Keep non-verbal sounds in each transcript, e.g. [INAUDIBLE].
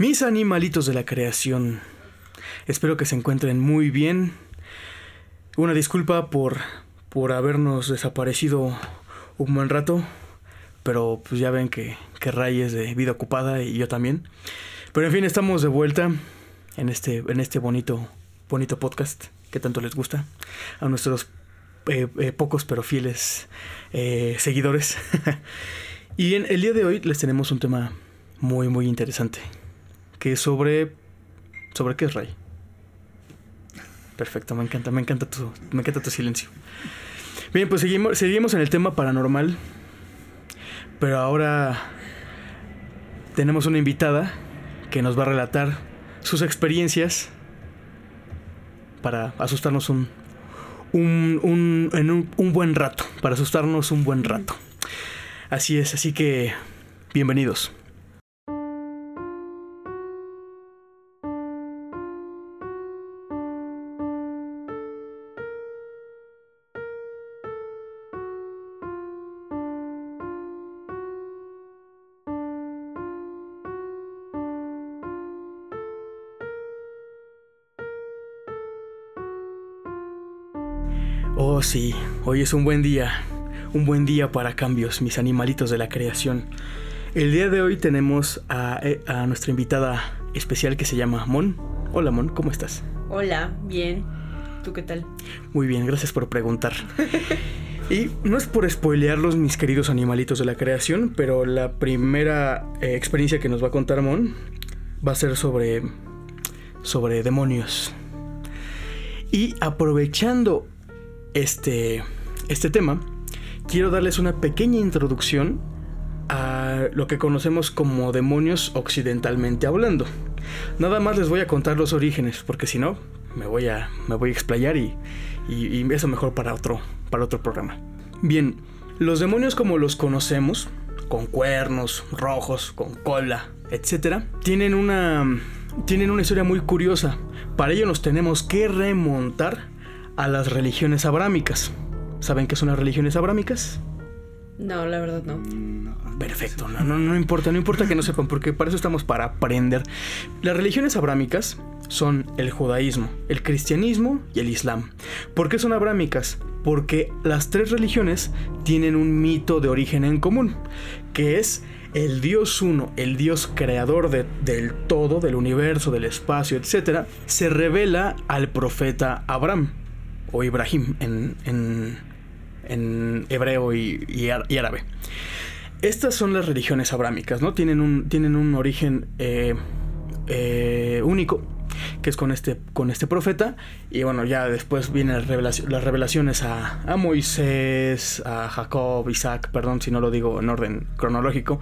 Mis animalitos de la creación. Espero que se encuentren muy bien. Una disculpa por, por habernos desaparecido un buen rato. Pero pues ya ven que, que Ray es de vida ocupada y yo también. Pero en fin, estamos de vuelta en este, en este bonito, bonito podcast que tanto les gusta. A nuestros eh, eh, pocos pero fieles eh, seguidores. [LAUGHS] y en el día de hoy les tenemos un tema muy, muy interesante. Que es sobre. ¿Sobre qué es Ray? Perfecto, me encanta, me encanta tu, me encanta tu silencio. Bien, pues seguimos, seguimos en el tema paranormal. Pero ahora tenemos una invitada que nos va a relatar sus experiencias para asustarnos un, un, un, en un, un buen rato, para asustarnos un buen rato. Así es, así que bienvenidos. Oh sí, hoy es un buen día, un buen día para cambios, mis animalitos de la creación. El día de hoy tenemos a, eh, a nuestra invitada especial que se llama Mon. Hola Mon, ¿cómo estás? Hola, bien. ¿Tú qué tal? Muy bien, gracias por preguntar. [LAUGHS] Y no es por spoilearlos, mis queridos animalitos de la creación, pero la primera eh, experiencia que nos va a contar Mon va a ser sobre, sobre demonios. Y aprovechando este, este tema, quiero darles una pequeña introducción a lo que conocemos como demonios occidentalmente hablando. Nada más les voy a contar los orígenes, porque si no, me voy a, me voy a explayar y, eso mejor para otro, para otro programa. Bien, los demonios como los conocemos, con cuernos, rojos, con cola, etc., tienen una, tienen una historia muy curiosa. Para ello nos tenemos que remontar a las religiones abrámicas. ¿Saben qué son las religiones abrámicas? No, la verdad no. Perfecto, no, no, no importa, no importa que no sepan, porque para eso estamos para aprender. Las religiones abrámicas son el judaísmo, el cristianismo y el islam. ¿Por qué son abrámicas? Porque las tres religiones tienen un mito de origen en común, que es el Dios uno, el Dios creador de- del todo, del universo, del espacio, etc., se revela al profeta Abraham, o Ibrahim en, en- en hebreo y- y árabe. Estas son las religiones abrámicas, ¿no? Tienen un, tienen un origen eh, eh, único, que es con este, con este profeta. Y bueno, ya después vienen las revelaciones a, a Moisés, a Jacob, Isaac, perdón si no lo digo en orden cronológico,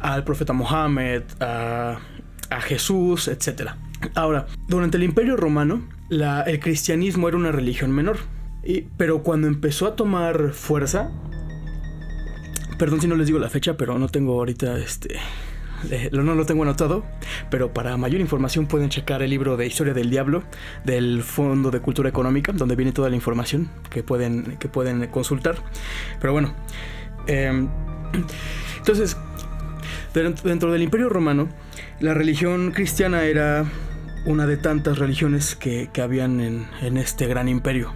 al profeta Mohammed, a, a Jesús, etc. Ahora, durante el Imperio Romano, el cristianismo era una religión menor. Pero cuando empezó a tomar fuerza, Perdón si no les digo la fecha, pero no tengo ahorita este. eh, no lo tengo anotado, pero para mayor información pueden checar el libro de Historia del Diablo del Fondo de Cultura Económica, donde viene toda la información que pueden, que pueden consultar. Pero bueno, em, entonces, dentro del Imperio Romano, la religión cristiana era una de tantas religiones que, que habían en, en este gran imperio,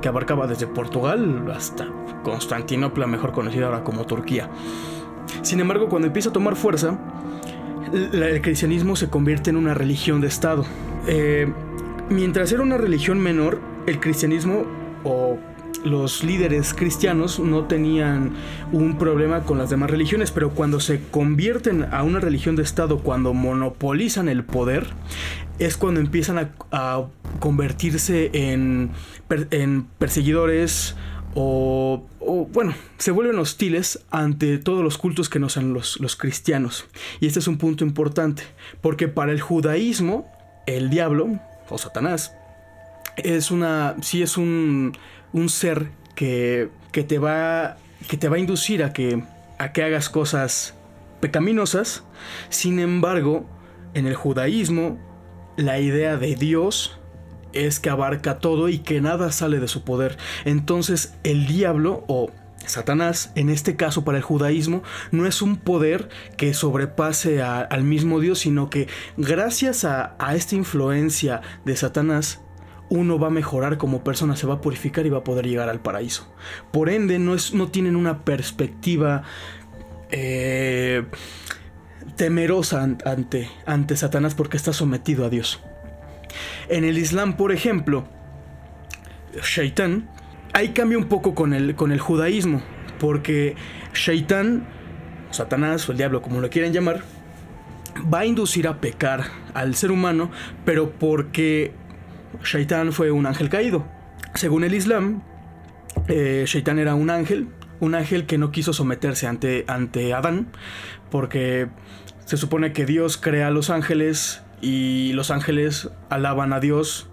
que abarcaba desde Portugal hasta Constantinopla, mejor conocida ahora como Turquía. Sin embargo, cuando empieza a tomar fuerza, el cristianismo se convierte en una religión de Estado. Eh, mientras era una religión menor, el cristianismo o los líderes cristianos no tenían un problema con las demás religiones, pero cuando se convierten a una religión de Estado, cuando monopolizan el poder, es cuando empiezan a, convertirse en, en perseguidores o, o, bueno, se vuelven hostiles ante todos los cultos que no sean los, los cristianos. Y este es un punto importante, porque para el judaísmo, el diablo o Satanás es una, sí es un, un ser que, que te va, que te va a inducir a que, a que hagas cosas pecaminosas. Sin embargo, en el judaísmo, la idea de Dios es que abarca todo y que nada sale de su poder. Entonces el diablo o Satanás, en este caso para el judaísmo, no es un poder que sobrepase al mismo Dios, sino que gracias a, esta influencia de Satanás, uno va a mejorar como persona, se va a purificar y va a poder llegar al paraíso. Por ende, no, es, no tienen una perspectiva eh, temerosa ante, ante Satanás porque está sometido a Dios. En el Islam, por ejemplo, Shaitán ahí cambia un poco con el, con el judaísmo, porque Shaitán, Satanás o el diablo, como lo quieran llamar, va a inducir a pecar al ser humano, pero porque Shaitán fue un ángel caído. Según el Islam, eh, Shaitán era un ángel, un ángel que no quiso someterse ante, ante Adán, porque se supone que Dios crea a los ángeles y los ángeles alaban a Dios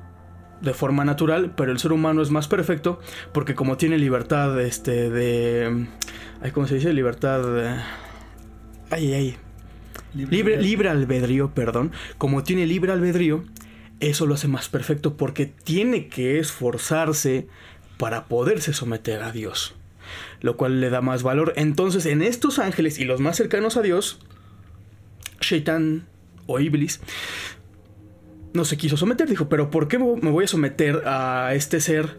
de forma natural, pero el ser humano es más perfecto porque como tiene libertad este de ¿cómo se dice? libertad ay ay libre, libre albedrío, perdón, como tiene libre albedrío, eso lo hace más perfecto porque tiene que esforzarse para poderse someter a Dios, lo cual le da más valor. Entonces, en estos ángeles y los más cercanos a Dios, Shaitan o Iblis no se quiso someter. Dijo, pero ¿por qué me voy a someter a este ser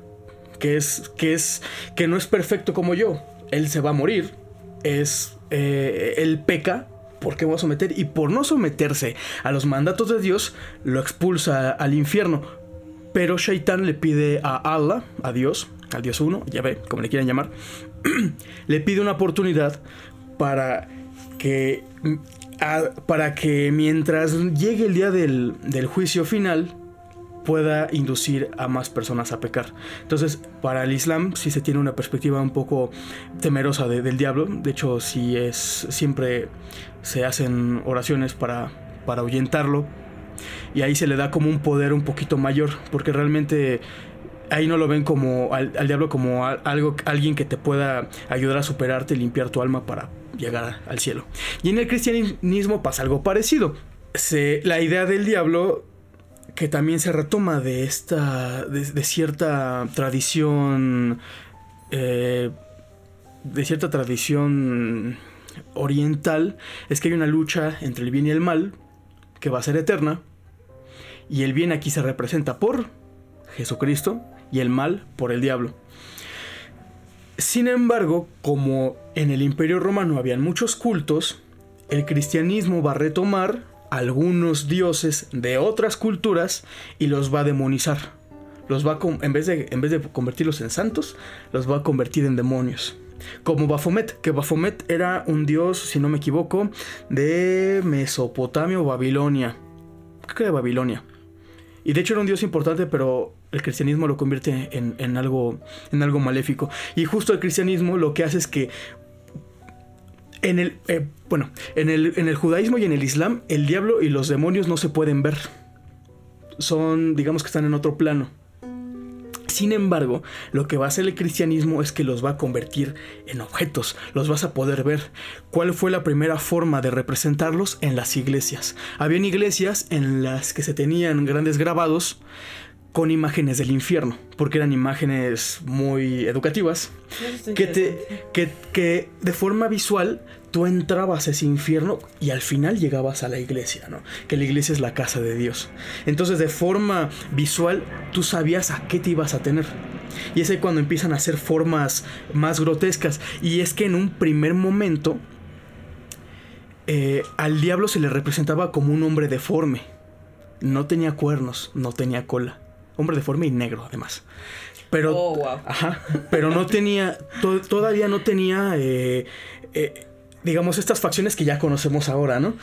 que es, que es, que no es perfecto como yo? Él se va a morir. Es, eh, él peca. ¿Por qué voy a someter? Y por no someterse a los mandatos de Dios, lo expulsa al infierno. Pero Shaitan le pide a Allah, a Dios, al Dios uno, ya ve, como le quieran llamar, [CLEARS THROAT] le pide una oportunidad para que para que mientras llegue el día del, juicio final pueda inducir a más personas a pecar. Entonces, para el Islam sí se tiene una perspectiva un poco temerosa del diablo. De hecho, sí es siempre se hacen oraciones para, para ahuyentarlo. Y ahí se le da como un poder un poquito mayor, porque realmente ahí no lo ven como al, diablo como algo, alguien que te pueda ayudar a superarte y limpiar tu alma para llegar al cielo. Y en el cristianismo pasa algo parecido. la idea del diablo que también se retoma de esta de, cierta tradición eh, de cierta tradición oriental es que hay una lucha entre el bien y el mal que va a ser eterna y el bien aquí se representa por Jesucristo y el mal por el diablo sin embargo, como en el Imperio Romano habían muchos cultos, el cristianismo va a retomar algunos dioses de otras culturas y los va a demonizar. Los va en, vez de, en vez de convertirlos en santos, los va a convertir en demonios. Como Baphomet, que Baphomet era un dios, si no me equivoco, de Mesopotamia o Babilonia. Creo que de Babilonia. Y de hecho era un dios importante, pero el cristianismo lo convierte en, algo, en algo maléfico. Y justo el cristianismo lo que hace es que en el, eh, bueno, en el, en el judaísmo y en el islam, el diablo y los demonios no se pueden ver. Son, digamos que están en otro plano. Sin embargo, lo que va a hacer el cristianismo es que los va a convertir en objetos, los vas a poder ver. ¿Cuál fue la primera forma de representarlos? En las iglesias. Habían iglesias en las que se tenían grandes grabados con imágenes del infierno, porque eran imágenes muy educativas, que, te, que, que, de forma visual tú entrabas a ese infierno y al final llegabas a la iglesia, ¿no? Que la iglesia es la casa de Dios. Entonces de forma visual tú sabías a qué te ibas a tener. Y es ahí cuando empiezan a hacer formas más grotescas. Y es que en un primer momento eh, al diablo se le representaba como un hombre deforme. No tenía cuernos, no tenía cola hombre deforme y negro además. Pero, oh, pero no tenía, todavía no tenía, eh, eh, digamos, estas facciones que ya conocemos ahora, ¿no?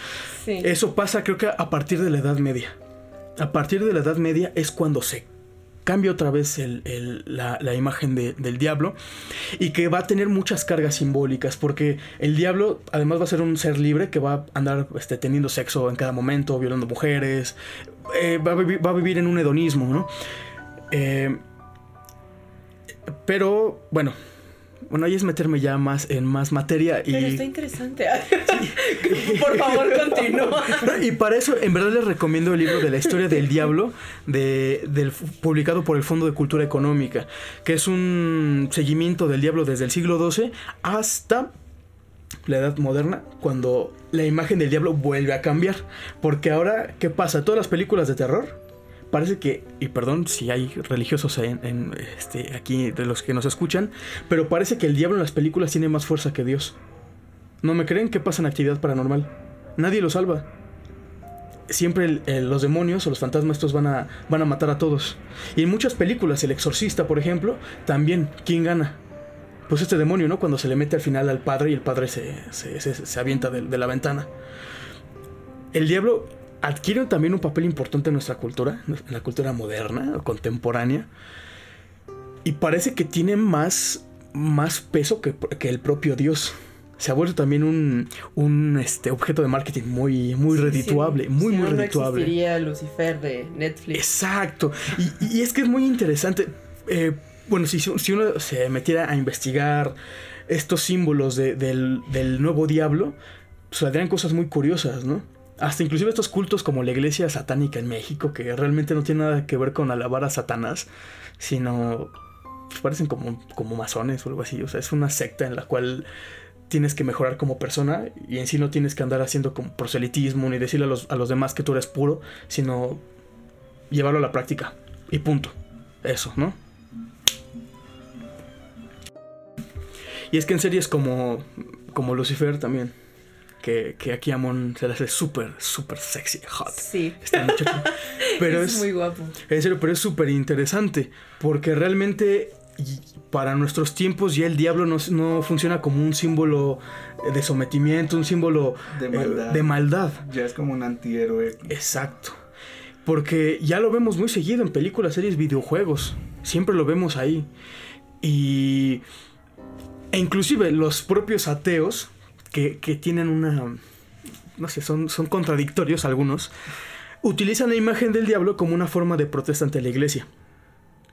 Sí. Eso pasa creo que a partir de la Edad Media. A partir de la Edad Media es cuando se cambia otra vez la, imagen del diablo y que va a tener muchas cargas simbólicas porque el diablo además va a ser un ser libre que va a andar este, teniendo sexo en cada momento, violando mujeres, eh, va, a vivir, en un hedonismo, ¿no? Eh, pero bueno, Bueno, ahí es meterme ya más en más materia y... Pero está interesante. [LAUGHS] Por favor, continúa. Y para eso, en verdad les recomiendo el libro de la historia del diablo, de, del, publicado por el Fondo de Cultura Económica, que es un seguimiento del diablo desde el siglo XII hasta la edad moderna, cuando la imagen del diablo vuelve a cambiar. Porque ahora, ¿qué pasa? Todas las películas de terror parece que, y perdón si hay religiosos en, este, aquí de los que nos escuchan, pero parece que el diablo en las películas tiene más fuerza que Dios. ¿No me creen que pasa en actividad paranormal? Nadie lo salva. Siempre los demonios o los fantasmas estos van a, van a matar a todos. Y en muchas películas, El Exorcista, por ejemplo, también, ¿quién gana? Pues este demonio, ¿no? Cuando se le mete al final al padre y el padre se, se, avienta de, de la ventana. El diablo adquiere también un papel importante en nuestra cultura, en la cultura moderna o contemporánea. Y parece que tiene más, más peso que, el propio Dios. Se ha vuelto también un, un este, objeto de marketing muy, muy redituable, muy, muy redituable. No existiría Lucifer de Netflix. Exacto. Y, es que es muy interesante. Eh, bueno, si, si, uno se metiera a investigar estos símbolos del, del nuevo diablo, saldrían cosas muy curiosas, ¿no? hasta inclusive estos cultos como la iglesia satánica en México, que realmente no tiene nada que ver con alabar a Satanás, sino pues, parecen como, como masones o algo así. O sea, es una secta en la cual tienes que mejorar como persona y en sí no tienes que andar haciendo como proselitismo ni decirle a los, a los demás que tú eres puro, sino llevarlo a la práctica. Y punto. Eso, ¿no? Y es que en series como, como Lucifer también que, aquí Amon se le hace súper, súper sexy, hot. Sí. [LAUGHS] Pero es, muy guapo. En serio, pero es súper interesante. Porque realmente para nuestros tiempos ya el diablo no, funciona como un símbolo de sometimiento, un símbolo de maldad. de maldad. Ya es como un antihéroe. Exacto. Porque ya lo vemos muy seguido en películas, series, videojuegos. Siempre lo vemos ahí. Y... E inclusive los propios ateos que, tienen una... No sé, son, son contradictorios algunos. Utilizan la imagen del diablo como una forma de protesta ante la iglesia.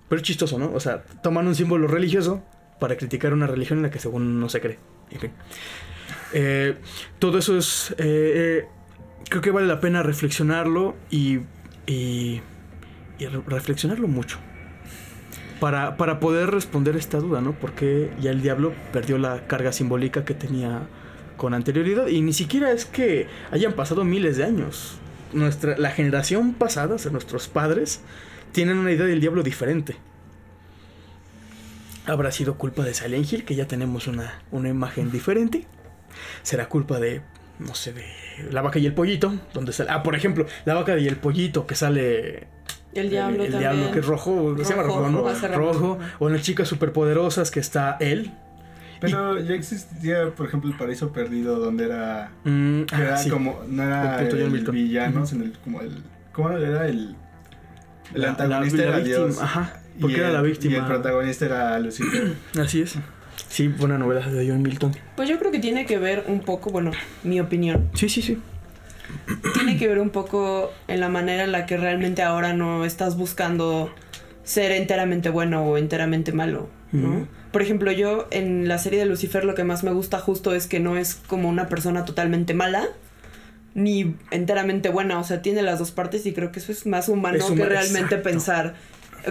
Pero es chistoso, ¿no? O sea, toman un símbolo religioso para criticar una religión en la que según no se cree. En fin. Eh, todo eso es... Eh, eh, creo que vale la pena reflexionarlo y, y, y reflexionarlo mucho. Para, para, poder responder esta duda, ¿no? Porque ya el diablo perdió la carga simbólica que tenía con anterioridad y ni siquiera es que hayan pasado miles de años. Nuestra, la generación pasada, o sea, nuestros padres, tienen una idea del diablo diferente. ¿Habrá sido culpa de Silent que ya tenemos una, una imagen diferente? ¿Será culpa de, no sé, de la vaca y el pollito? Donde sale, ah, por ejemplo, la vaca y el pollito que sale el diablo el, diablo que es rojo, se llama rojo, ¿no? Rojo. O en las chicas superpoderosas que está él, pero ya existía, por ejemplo, el Paraíso Perdido, donde era. Mm, era como. No era el, villano, sino el, como el. ¿Cómo era? El. El antagonista era Dios. Ajá. Porque era la víctima. Y el protagonista era Lucifer. [CLEARS THROAT] Así es. Sí, buena novela de John Milton. Pues yo creo que tiene que ver un poco, bueno, mi opinión. Sí, sí, sí. Tiene que ver un poco en la manera en la que realmente ahora no estás buscando ser enteramente bueno o enteramente malo, ¿no? Por ejemplo, yo en la serie de Lucifer lo que más me gusta justo es que no es como una persona totalmente mala ni enteramente buena, o sea, tiene las dos partes y creo que eso es más humano que realmente pensar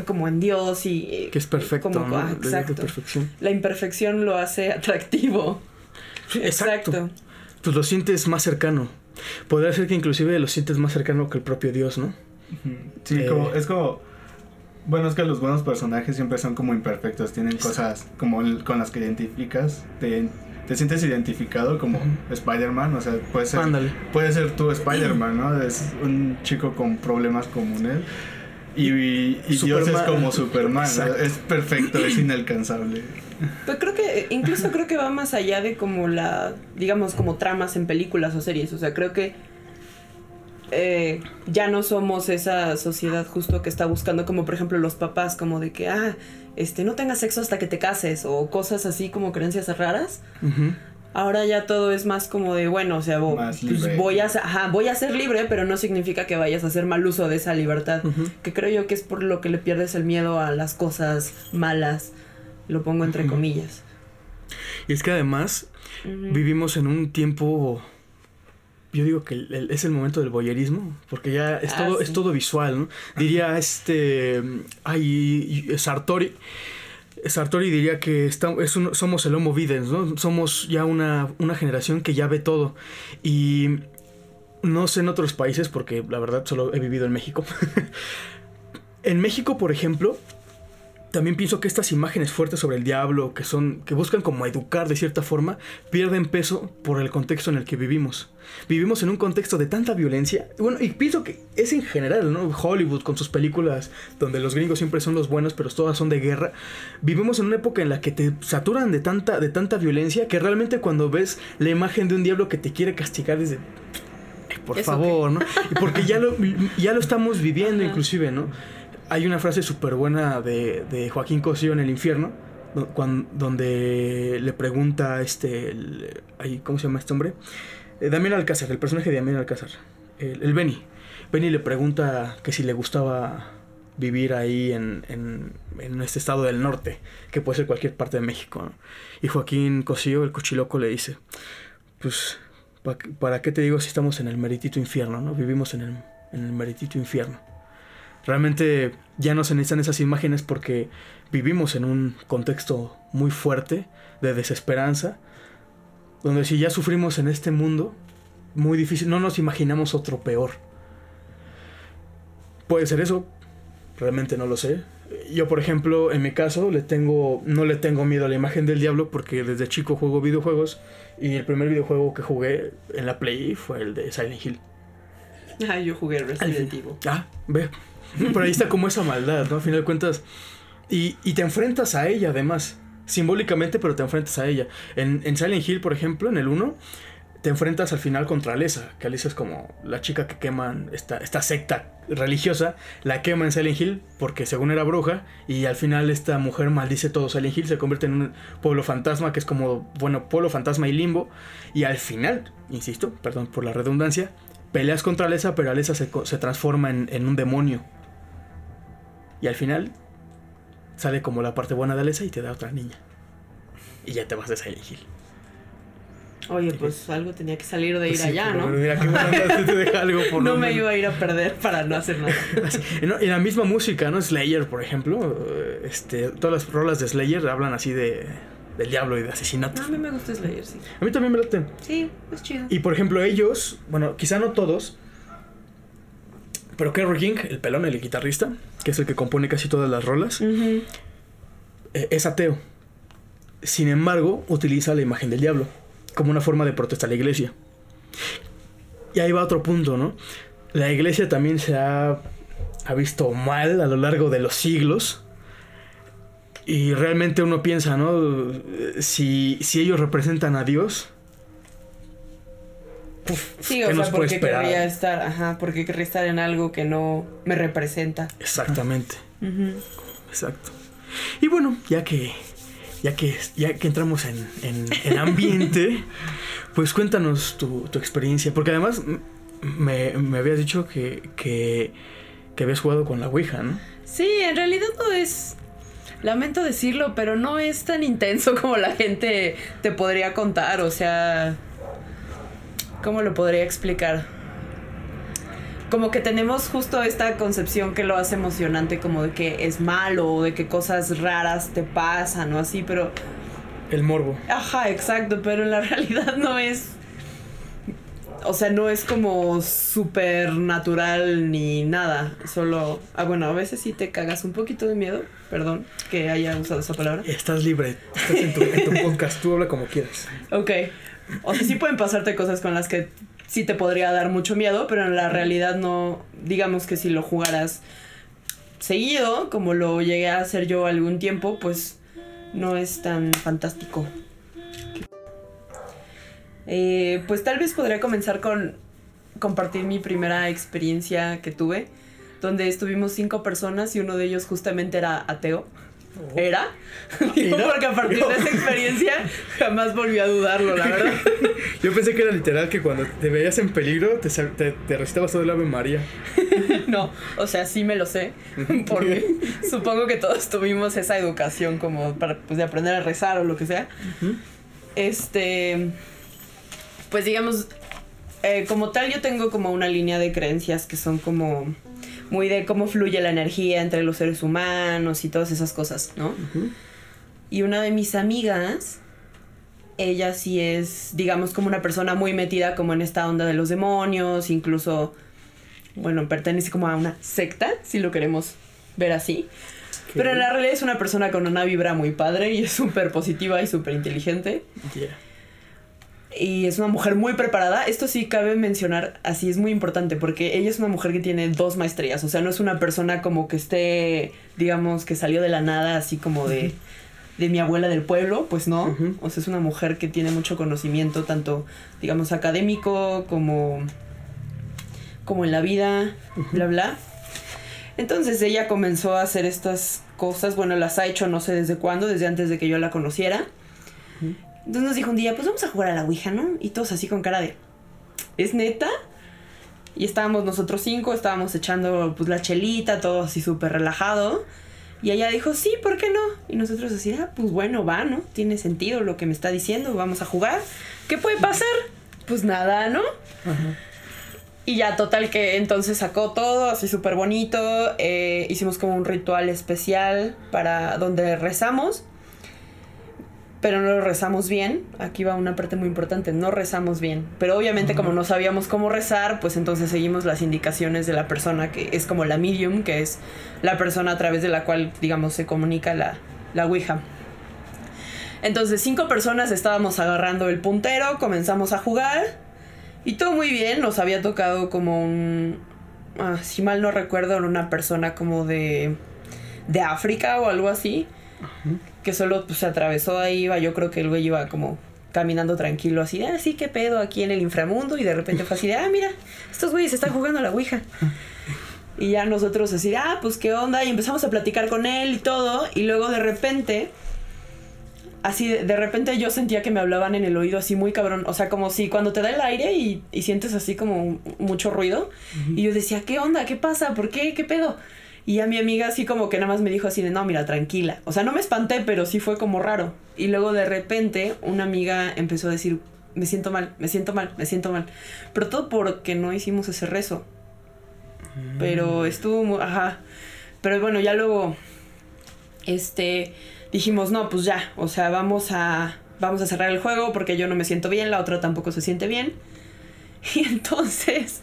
como en Dios y eh, que es perfecto, como, ah, exacto. La imperfección lo hace [LAUGHS] atractivo. exacto. Pues lo sientes más cercano. Podría ser que inclusive lo sientes más cercano que el propio Dios, ¿no? Sí, como, es como bueno, es que los buenos personajes siempre son como imperfectos, tienen cosas como con las que identificas, te, te sientes identificado como Spider-Man, o sea, puede ser, puede ser tú Spider-Man, ¿no? Es un chico con problemas comunes. Y, y, Dios es como Superman, es perfecto, es [CLEARS THROAT] inalcanzable. Pues creo que, incluso creo que va más allá de como la, digamos, como tramas en películas o series, o sea, creo que eh, ya no somos esa sociedad justo que está buscando como por ejemplo los papás como de que ah este no tengas sexo hasta que te cases o cosas así como creencias raras. Ahora ya todo es más como de bueno o sea pues voy a voy a ser libre pero no significa que vayas a hacer mal uso de esa libertad que creo yo que es por lo que le pierdes el miedo a las cosas malas lo pongo entre comillas Y es que además vivimos en un tiempo yo digo que es el momento del boyerismo, porque ya es ah, todo, es todo visual, ¿no? Diría este, ay, Sartori, Sartori diría que somos el Homo Videns, ¿no? Somos ya una, una generación que ya ve todo. Y no sé en otros países, porque la verdad solo he vivido en México. [LAUGHS] en México, por ejemplo, también pienso que estas imágenes fuertes sobre el diablo, que son, que buscan como educar de cierta forma, pierden peso por el contexto en el que vivimos. Vivimos en un contexto de tanta violencia. Bueno, y pienso que es en general, ¿no? Hollywood con sus películas donde los gringos siempre son los buenos, pero todas son de guerra. Vivimos en una época en la que te saturan de tanta, de tanta violencia que realmente cuando ves la imagen de un diablo que te quiere castigar desde por favor, ¿no? Porque ya lo, ya lo estamos viviendo inclusive, ¿no? Hay una frase súper buena de, Joaquín Cosío en El Infierno, donde le pregunta este, ¿cómo se llama este hombre? Eh, Damián Alcázar, el personaje de Damián Alcázar, el, el Benny. Benny le pregunta que si le gustaba vivir ahí en, en, este estado del norte, que puede ser cualquier parte de México. Y Joaquín Cosío, el cochiloco, le dice, pues, ¿para qué te digo si estamos en el meritito infierno? ¿no? Vivimos en el, en el meritito infierno. Realmente ya no se necesitan esas imágenes porque vivimos en un contexto muy fuerte de desesperanza, donde si ya sufrimos en este mundo, muy difícil, no nos imaginamos otro peor. Puede ser eso, realmente no lo sé. Yo, por ejemplo, en mi caso, le tengo, no le tengo miedo a la imagen del diablo porque desde chico juego videojuegos y el primer videojuego que jugué en la Play fue el de Silent Hill. Ah, yo jugué Resident Evil. Ah, ve, pero ahí está como esa maldad, ¿no? Al final de cuentas. Y, te enfrentas a ella, además. Simbólicamente, pero te enfrentas a ella. En, en Silent Hill, por ejemplo, en el 1, te enfrentas al final contra Alessa. Que Alessa es como la chica que queman, esta, esta secta religiosa, la quema en Silent Hill porque según era bruja. Y al final esta mujer maldice todo Silent Hill, se convierte en un pueblo fantasma, que es como, bueno, pueblo fantasma y limbo. Y al final, insisto, perdón por la redundancia, peleas contra Alessa, pero Alessa se, se transforma en, en un demonio y al final sale como la parte buena de Alessa y te da otra niña. Y ya te vas de Silent Hill. Oye, pues algo tenía que salir de ir allá, ¿no? Mira qué buena te deja algo por [LAUGHS] No me iba a ir a perder para no hacer nada. [LAUGHS] Y la misma música, ¿no? Slayer, por ejemplo. Este, todas las rolas de Slayer hablan así de del diablo y de asesinato. A mí me gusta Slayer, sí. A mí también me late. Sí, es chido. Y por ejemplo, ellos, bueno, quizá no todos, pero Kerry King, el pelón, el guitarrista, que es el que compone casi todas las rolas, eh, es ateo. Sin embargo, utiliza la imagen del diablo como una forma de protesta a la iglesia. Y ahí va otro punto, ¿no? La iglesia también se ha, ha visto mal a lo largo de los siglos. Y realmente uno piensa, ¿no? Si, si ellos representan a Dios, sí, o sea, porque querría estar, ajá, porque querría estar en algo que no me representa. Exactamente. Exacto. Y bueno, ya que ya que ya que entramos en, en, ambiente, [LAUGHS] pues cuéntanos tu, experiencia, porque además me, me habías dicho que, que, que habías jugado con la Ouija, ¿no? Sí, en realidad no es lamento decirlo, pero no es tan intenso [LAUGHS] como la gente te podría contar, o sea, ¿Cómo lo podría explicar? Como que tenemos justo esta concepción que lo hace emocionante, como de que es malo, o de que cosas raras te pasan o así, pero... El morbo. Ajá, exacto, pero en la [LAUGHS] realidad no es... O sea, no es como súper natural ni nada. Solo. Ah, bueno, a veces sí te cagas un poquito de miedo. Perdón que haya usado esa palabra. Estás libre. Estás en tu, en tu [LAUGHS] podcast. Tú habla como quieras. Ok. O sea, sí pueden pasarte cosas con las que sí te podría dar mucho miedo, pero en la realidad no, digamos que si lo jugaras seguido, como lo llegué a hacer yo algún tiempo, pues no es tan fantástico. Eh, pues tal vez podría comenzar con compartir mi primera experiencia que tuve, donde estuvimos cinco personas y uno de ellos justamente era ateo. Era. [LAUGHS] [LAUGHS] porque a partir de esa experiencia [LAUGHS] jamás volví a dudarlo, la verdad. Yo pensé que era literal que cuando te veías en peligro te, te, te recitabas todo el Ave María. no, o sea, sí me lo sé. Porque supongo que todos tuvimos esa educación como para pues, de aprender a rezar o lo que sea. Este. Pues digamos, eh, como tal, yo tengo como una línea de creencias que son como muy de cómo fluye la energía entre los seres humanos y todas esas cosas, ¿no? Y una de mis amigas, ella sí es, digamos, como una persona muy metida como en esta onda de los demonios, incluso, bueno, pertenece como a una secta, si lo queremos ver así. Pero en la realidad es una persona con una vibra muy padre y es súper positiva y súper inteligente y es una mujer muy preparada. Esto sí cabe mencionar, así es muy importante, porque ella es una mujer que tiene dos maestrías, o sea, no es una persona como que esté, digamos, que salió de la nada, así como de, de mi abuela del pueblo, pues no, o sea, es una mujer que tiene mucho conocimiento, tanto, digamos, académico como, como en la vida, bla, bla. Entonces ella comenzó a hacer estas cosas, bueno, las ha hecho no sé desde cuándo, desde antes de que yo la conociera. Entonces nos dijo un día, pues vamos a jugar a la Ouija, ¿no? Y todos así con cara de, ¿es neta? Y estábamos nosotros cinco, estábamos echando pues la chelita, todo así súper relajado. Y ella dijo, sí, ¿por qué no? Y nosotros así, ah, pues bueno, va, ¿no? Tiene sentido lo que me está diciendo, vamos a jugar. ¿Qué puede pasar? Pues nada, ¿no? Y ya, total que entonces sacó todo así súper bonito. Eh, hicimos como un ritual especial para donde rezamos pero no lo rezamos bien. Aquí va una parte muy importante, no rezamos bien. Pero obviamente como no sabíamos cómo rezar, pues entonces seguimos las indicaciones de la persona que es como la medium, que es la persona a través de la cual, digamos, se comunica la, la Ouija. Entonces cinco personas estábamos agarrando el puntero, comenzamos a jugar y todo muy bien, nos había tocado como un... Ah, si mal no recuerdo, una persona como de, de África o algo así que solo pues, se atravesó ahí, iba, yo creo que el güey iba como caminando tranquilo, así de, ah, sí, qué pedo aquí en el inframundo, y de repente fue así de, ah, mira, estos güeyes están jugando a la Ouija. Y ya nosotros así, ah, pues qué onda, y empezamos a platicar con él y todo, y luego de repente, así, de, repente yo sentía que me hablaban en el oído así muy cabrón, o sea, como si cuando te da el aire y, sientes así como mucho ruido, y yo decía, ¿qué onda? ¿Qué pasa? ¿Por qué? ¿Qué pedo? Y a mi amiga así como que nada más me dijo así de, no, mira, tranquila. O sea, no me espanté, pero sí fue como raro. Y luego de repente una amiga empezó a decir, me siento mal, me siento mal, me siento mal. Pero todo porque no hicimos ese rezo. Pero mm. estuvo muy, ajá. Pero bueno, ya luego, este, dijimos, no, pues ya, o sea, vamos a, vamos a cerrar el juego porque yo no me siento bien, la otra tampoco se siente bien. [LAUGHS] Y entonces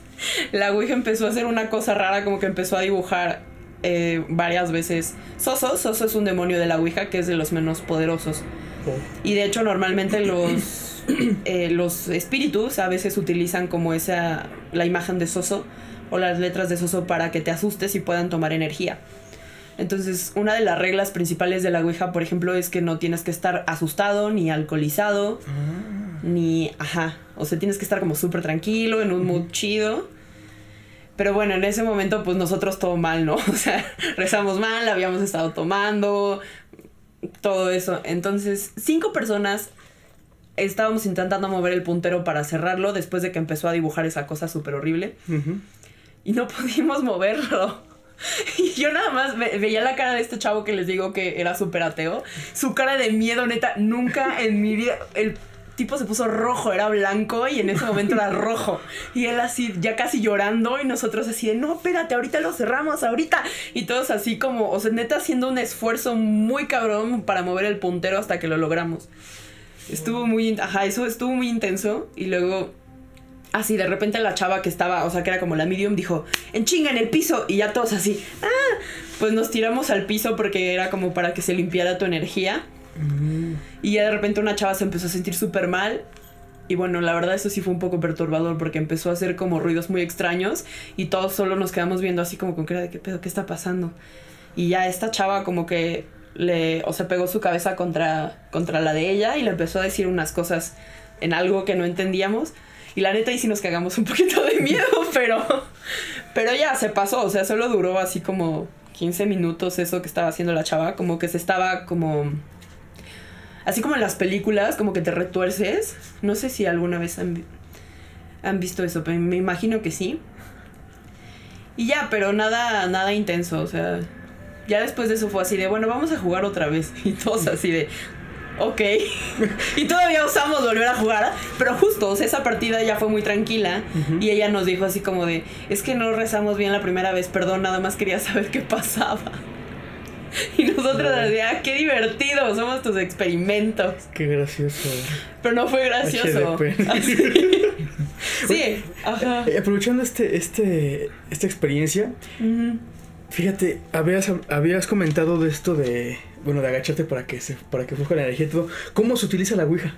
la Ouija empezó a hacer una cosa rara, como que empezó a dibujar eh, varias veces Soso. Soso es un demonio de la Ouija que es de los menos poderosos. Oh. Y de hecho normalmente los, [CLEARS THROAT] eh, los espíritus a veces utilizan como esa, la imagen de Soso o las letras de Soso para que te asustes y puedan tomar energía. Entonces, una de las reglas principales de la Ouija, por ejemplo, es que no tienes que estar asustado ni alcoholizado, ah. ni, ajá, o sea, tienes que estar como súper tranquilo, en un mood chido pero bueno, en ese momento pues nosotros todo mal, ¿no? [LAUGHS] O sea, rezamos mal, habíamos estado tomando, todo eso. Entonces, cinco personas estábamos intentando mover el puntero para cerrarlo después de que empezó a dibujar esa cosa súper horrible. Y no [LAUGHS] pudimos moverlo. Y yo nada más veía la cara de este chavo que les digo que era súper ateo. Su cara de miedo, neta, nunca en mi vida. El tipo se puso rojo, era blanco y en ese momento era rojo. Y él así, ya casi llorando y nosotros así de, no, espérate, ahorita lo cerramos, ahorita. Y todos así como, o sea, neta haciendo un esfuerzo muy cabrón para mover el puntero hasta que lo logramos. Estuvo muy, ajá, eso estuvo muy intenso y luego... Así, de repente la chava que estaba, o sea, que era como la medium, dijo, en chinga en el piso. Y ya todos así, ah, pues nos tiramos al piso porque era como para que se limpiara tu energía. Y ya de repente una chava se empezó a sentir súper mal. Y bueno, la verdad eso sí fue un poco perturbador porque empezó a hacer como ruidos muy extraños y todos solo nos quedamos viendo así como con cara de qué pedo, qué está pasando. Y ya esta chava como que le, o se pegó su cabeza contra, contra la de ella y le empezó a decir unas cosas en algo que no entendíamos. Y la neta ahí sí nos cagamos un poquito de [LAUGHS] miedo, pero, pero ya se pasó, o sea, solo duró así como 15 minutos eso que estaba haciendo la chava, como que se estaba como... Así como en las películas, como que te retuerces. No sé si alguna vez han, han visto eso, pero me imagino que sí. Y ya, pero nada, nada intenso, o sea, ya después de eso fue así de, bueno, vamos a jugar otra vez. [LAUGHS] Y todos así de, ok. [LAUGHS] y todavía usamos volver a jugar, pero justo, o sea, esa partida ya fue muy tranquila. Y ella nos dijo así como de, es que no rezamos bien la primera vez, perdón, nada más quería saber qué pasaba. [LAUGHS] Y nosotros de, ah, qué divertido, somos tus experimentos. Qué gracioso. Pero no fue gracioso. [LAUGHS] sí, ajá. Eh, aprovechando este, este, esta experiencia, fíjate, habías, habías comentado de esto de, bueno, de agacharte para que se, para que fluja la energía y todo. ¿Cómo se utiliza la Ouija?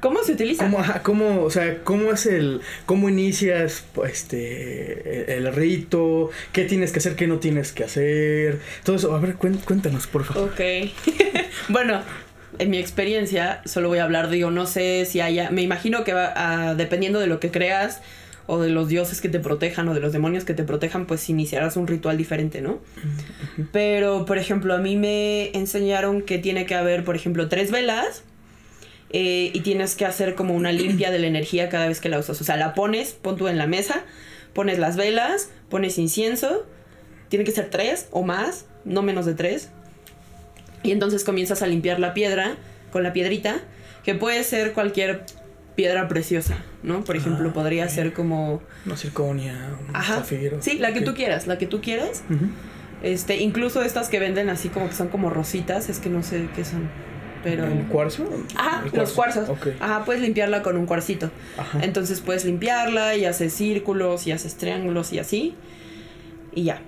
¿Cómo se utiliza? ¿Cómo, cómo, o sea, cómo es el, cómo inicias este, el, rito? ¿Qué tienes que hacer? ¿Qué no tienes que hacer? Todo eso, a ver, cuéntanos, por favor. Ok. [LAUGHS] bueno, en mi experiencia, solo voy a hablar, digo, no sé si haya, me imagino que va a, dependiendo de lo que creas o de los dioses que te protejan o de los demonios que te protejan, pues iniciarás un ritual diferente, ¿no? Pero, por ejemplo, a mí me enseñaron que tiene que haber, por ejemplo, tres velas eh, y tienes que hacer como una limpia de la energía cada vez que la usas. O sea, la pones, pon tú en la mesa, pones las velas, pones incienso, tiene que ser tres o más, no menos de tres. Y entonces comienzas a limpiar la piedra con la piedrita, que puede ser cualquier piedra preciosa, ¿no? Por ejemplo, ah, podría ser como... Una circonia, un zafiro. Sí, la que tú quieras, la que tú quieras. Este, incluso estas que venden así como que son como rositas, es que no sé qué son. Pero... ¿El cuarzo? Ajá, los cuarzos. Ajá, puedes limpiarla con un cuarcito. Ajá. Entonces puedes limpiarla y haces círculos y haces triángulos y así. Y ya.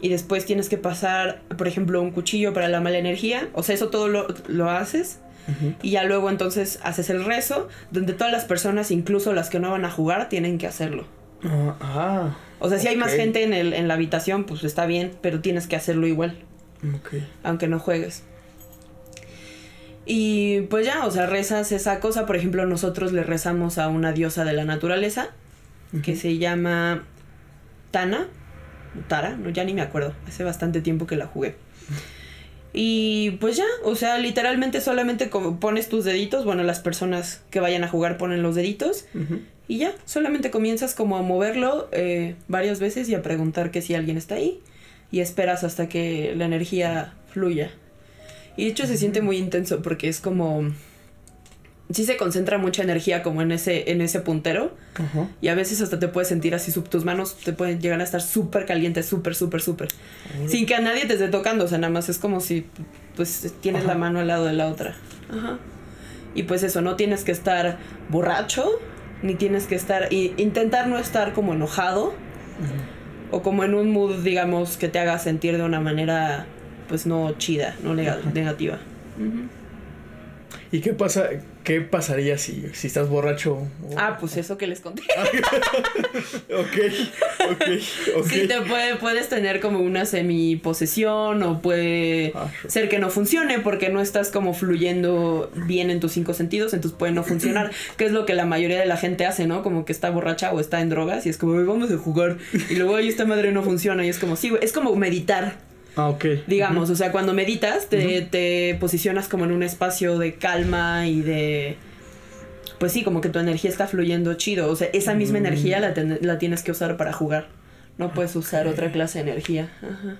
Y después tienes que pasar, por ejemplo, un cuchillo para la mala energía. O sea, eso todo lo, lo haces. Y ya luego entonces haces el rezo, donde todas las personas, incluso las que no van a jugar, tienen que hacerlo. Ah, o sea, si hay más gente en, el, en la habitación, pues está bien, pero tienes que hacerlo igual. Aunque no juegues. Y pues ya, o sea, rezas esa cosa. Por ejemplo, nosotros le rezamos a una diosa de la naturaleza que se llama Tana. Tara, no, ya ni me acuerdo. Hace bastante tiempo que la jugué. Y pues ya, o sea, literalmente solamente pones tus deditos, bueno, las personas que vayan a jugar ponen los deditos y ya, solamente comienzas como a moverlo eh, varias veces y a preguntar que si alguien está ahí y esperas hasta que la energía fluya. Y de hecho se siente muy intenso porque es como sí se concentra mucha energía como en ese, en ese puntero. Y a veces hasta te puedes sentir así, tus manos te pueden llegar a estar súper calientes, súper, súper, súper. Sin que a nadie te esté tocando, o sea, nada más es como si pues tienes la mano al lado de la otra. Ajá. Y pues eso, no tienes que estar borracho, ni tienes que estar, y intentar no estar como enojado, o como en un mood, digamos, que te haga sentir de una manera, pues no chida, no negativa. ¿Y qué pasa? ¿Qué pasaría si, si estás borracho? Ah, pues eso que les conté. [LAUGHS] ok, ok, ok. Sí, te puede, puedes tener como una semiposesión o puede ah, ser que no funcione porque no estás como fluyendo bien en tus cinco sentidos, entonces puede no funcionar, [CLEARS THROAT] que es lo que la mayoría de la gente hace, ¿no? Como que está borracha o está en drogas y es como, vamos a jugar y luego, ahí esta madre no funciona y es como, sí, es como meditar. Ah, ok. Digamos, o sea, cuando meditas te, te, posicionas como en un espacio de calma y de... Pues sí, como que tu energía está fluyendo chido. O sea, esa misma mm. energía la, la, tienes que usar para jugar. No puedes usar otra clase de energía. Ajá.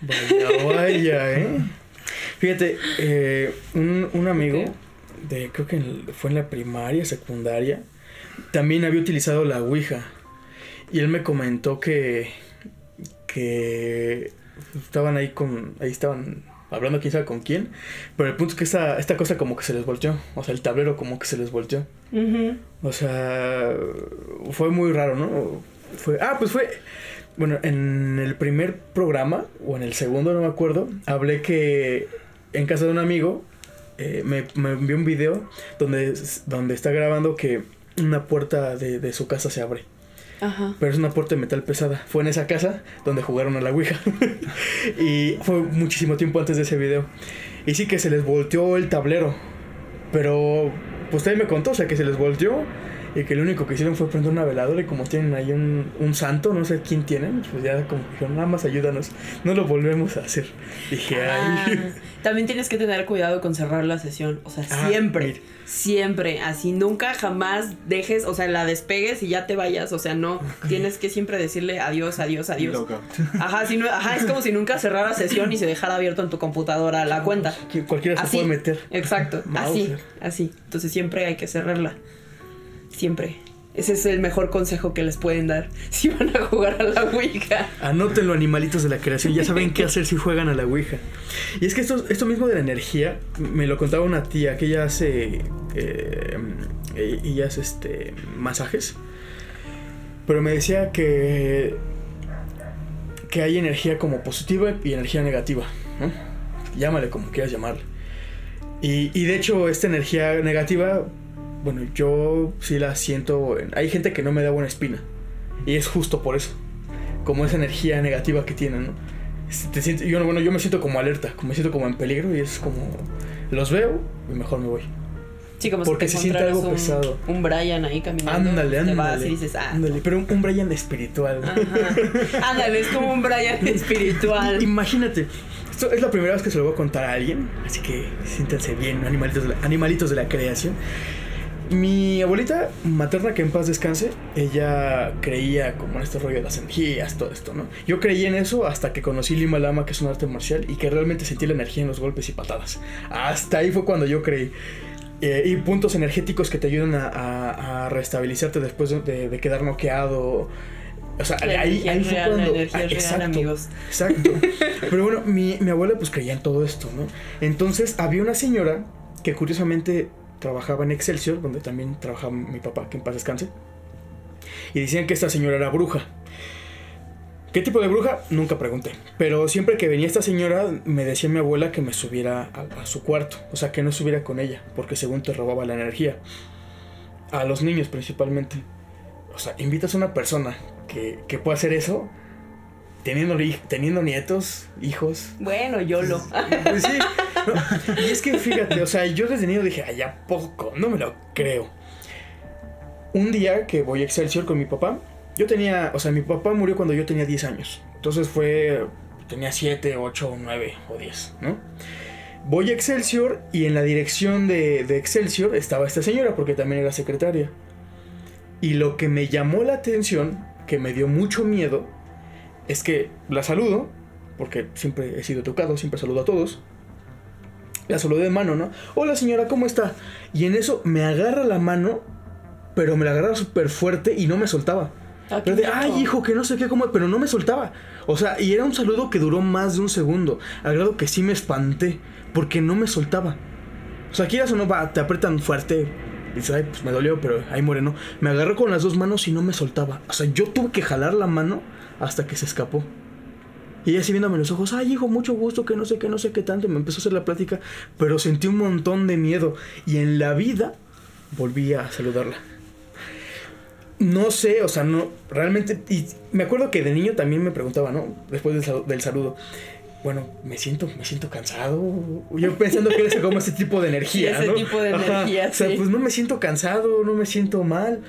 Vaya, vaya, ¿eh? Fíjate, eh, un, un, amigo de, creo que fue en la primaria, secundaria, también había utilizado la Ouija. Y él me comentó que que estaban ahí con, ahí estaban hablando quién sabe con quién, pero el punto es que esta, esta cosa como que se les volteó, o sea, el tablero como que se les volteó. O sea, fue muy raro, ¿no? Fue, ah, pues fue, bueno, en el primer programa, o en el segundo, no me acuerdo, hablé que en casa de un amigo eh, me, me, envió un video donde, donde está grabando que una puerta de, de su casa se abre. Pero es una puerta de metal pesada. Fue en esa casa donde jugaron a la Ouija. [LAUGHS] y fue muchísimo tiempo antes de ese video. Y sí que se les volteó el tablero. Pero, pues también me contó, o sea, que se les volteó. Y que lo único que hicieron fue prender una veladora y como tienen ahí un, un santo, no sé quién tienen, pues ya como dijeron, nada más ayúdanos, no lo volvemos a hacer. Dije, Ah, ay. también tienes que tener cuidado con cerrar la sesión. O sea, Ah, siempre. mira. Siempre. Así nunca jamás dejes, o sea, la despegues y ya te vayas. O sea, no. Tienes que siempre decirle adiós, adiós, adiós. Loco. Ajá, si no, ajá, es como si nunca cerrara sesión y se dejara abierto en tu computadora la cuenta. Que cualquiera se Así. puede meter. Exacto, así, Mauser. así. Entonces siempre hay que cerrarla. Siempre. Ese es el mejor consejo que les pueden dar [LAUGHS] si van a jugar a la Ouija. Anótenlo, animalitos de la creación. Ya saben qué hacer si juegan a la Ouija. Y es que esto, esto mismo de la energía, me lo contaba una tía que ella hace. Eh, ella hace este, masajes. Pero me decía que. que hay energía como positiva y energía negativa. Llámale como quieras llamarle. Y de hecho, esta energía negativa, bueno, yo sí la siento. en- hay gente que no me da buena espina. Y es justo por eso como esa energía negativa que tienen, ¿no? Te sientes- yo, bueno, yo me siento como alerta, como me siento como en peligro y es como los veo y mejor me voy. Sí, como Porque si se te siente algo encontraras pesado. un, un Brian ahí caminando. Ándale, Te vas ándale. y dices, ah. Ándale, pero un, un Brian espiritual. Ajá. Ándale, es como un Brian [LAUGHS] espiritual. Imagínate, esto es la primera vez que se lo voy a contar a alguien, así que siéntanse bien, animalitos de la, animalitos de la creación. Mi abuelita materna, que en paz descanse, ella creía como en este rollo de las energías, todo esto, ¿no? Yo creí en eso hasta que conocí Lima Lama, que es un arte marcial, y que realmente sentí la energía en los golpes y patadas. Hasta ahí fue cuando yo creí. Eh, y puntos energéticos que te ayudan a, a- a restabilizarte después de, de- de quedar noqueado. O sea, La ahí, ahí fue real, la cuando. energía ah, real, exacto, amigos. Exacto. Pero bueno, mi, mi abuela pues creía en todo esto, ¿no? Entonces había una señora que curiosamente trabajaba en Excelsior, donde también trabajaba mi papá, que en paz descanse. Y decían que esta señora era bruja. ¿Qué tipo de bruja? Nunca pregunté. Pero siempre que venía esta señora, me decía mi abuela que me subiera a, a su cuarto. O sea, que no subiera con ella, porque según te robaba la energía. A los niños principalmente. O sea, invitas a una persona que, que pueda hacer eso, teniendo, teniendo nietos, hijos. Bueno, YOLO. Pues sí. Y es que fíjate, o sea, yo desde niño dije, ay, ¿a poco? No me lo creo. Un día que voy a Excelsior con mi papá, yo tenía, o sea, mi papá murió cuando yo tenía 10 años. Entonces fue, tenía 7, 8, 9 o 10, ¿no? Voy a Excelsior y en la dirección de, de Excelsior estaba esta señora porque también era secretaria. Y lo que me llamó la atención, que me dio mucho miedo, es que la saludo, porque siempre he sido educado, siempre saludo a todos. La saludé de mano, ¿no? Hola señora, ¿cómo está? Y en eso me agarra la mano, pero me la agarra súper fuerte y no me soltaba. Ah, Pero de, ay hijo, que no sé qué, cómo, pero no me soltaba. O sea, y era un saludo que duró más de un segundo, al grado que sí me espanté, porque no me soltaba. O sea, quieras o no, va, te apretan fuerte. Dices, ay, pues me dolió, pero ahí muere, ¿no? Me agarró con las dos manos y no me soltaba. O sea, yo tuve que jalar la mano hasta que se escapó. Y ella así viéndome los ojos, ay hijo, mucho gusto, que no sé qué, no sé qué tanto. Me empezó a hacer la plática, pero sentí un montón de miedo. Y en la vida volví a saludarla. No sé, o sea, no, realmente, y me acuerdo que de niño también me preguntaba, ¿no? Después del, del saludo, bueno, me siento, me siento cansado. Yo pensando que era como ese tipo de energía, ese ¿no? tipo de Ajá, energía, O sea, sí. pues no me siento cansado, no me siento mal.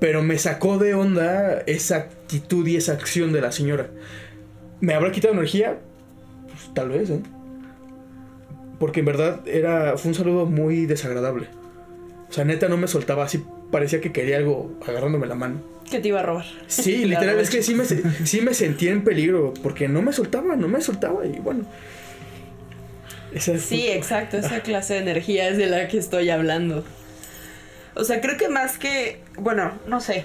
Pero me sacó de onda esa actitud y esa acción de la señora. ¿Me habrá quitado energía? Pues tal vez, ¿eh? Porque en verdad era, fue un saludo muy desagradable. O sea, neta no me soltaba así. Parecía que quería algo agarrándome la mano. Que te iba a robar. Sí, [LAUGHS] literal, es que sí me, se- sí me sentí en peligro. Porque no me soltaba, no me soltaba. Y bueno. Esa fue- Sí, exacto, esa clase de energía es de la que estoy hablando. O sea, creo que más que, bueno, no sé.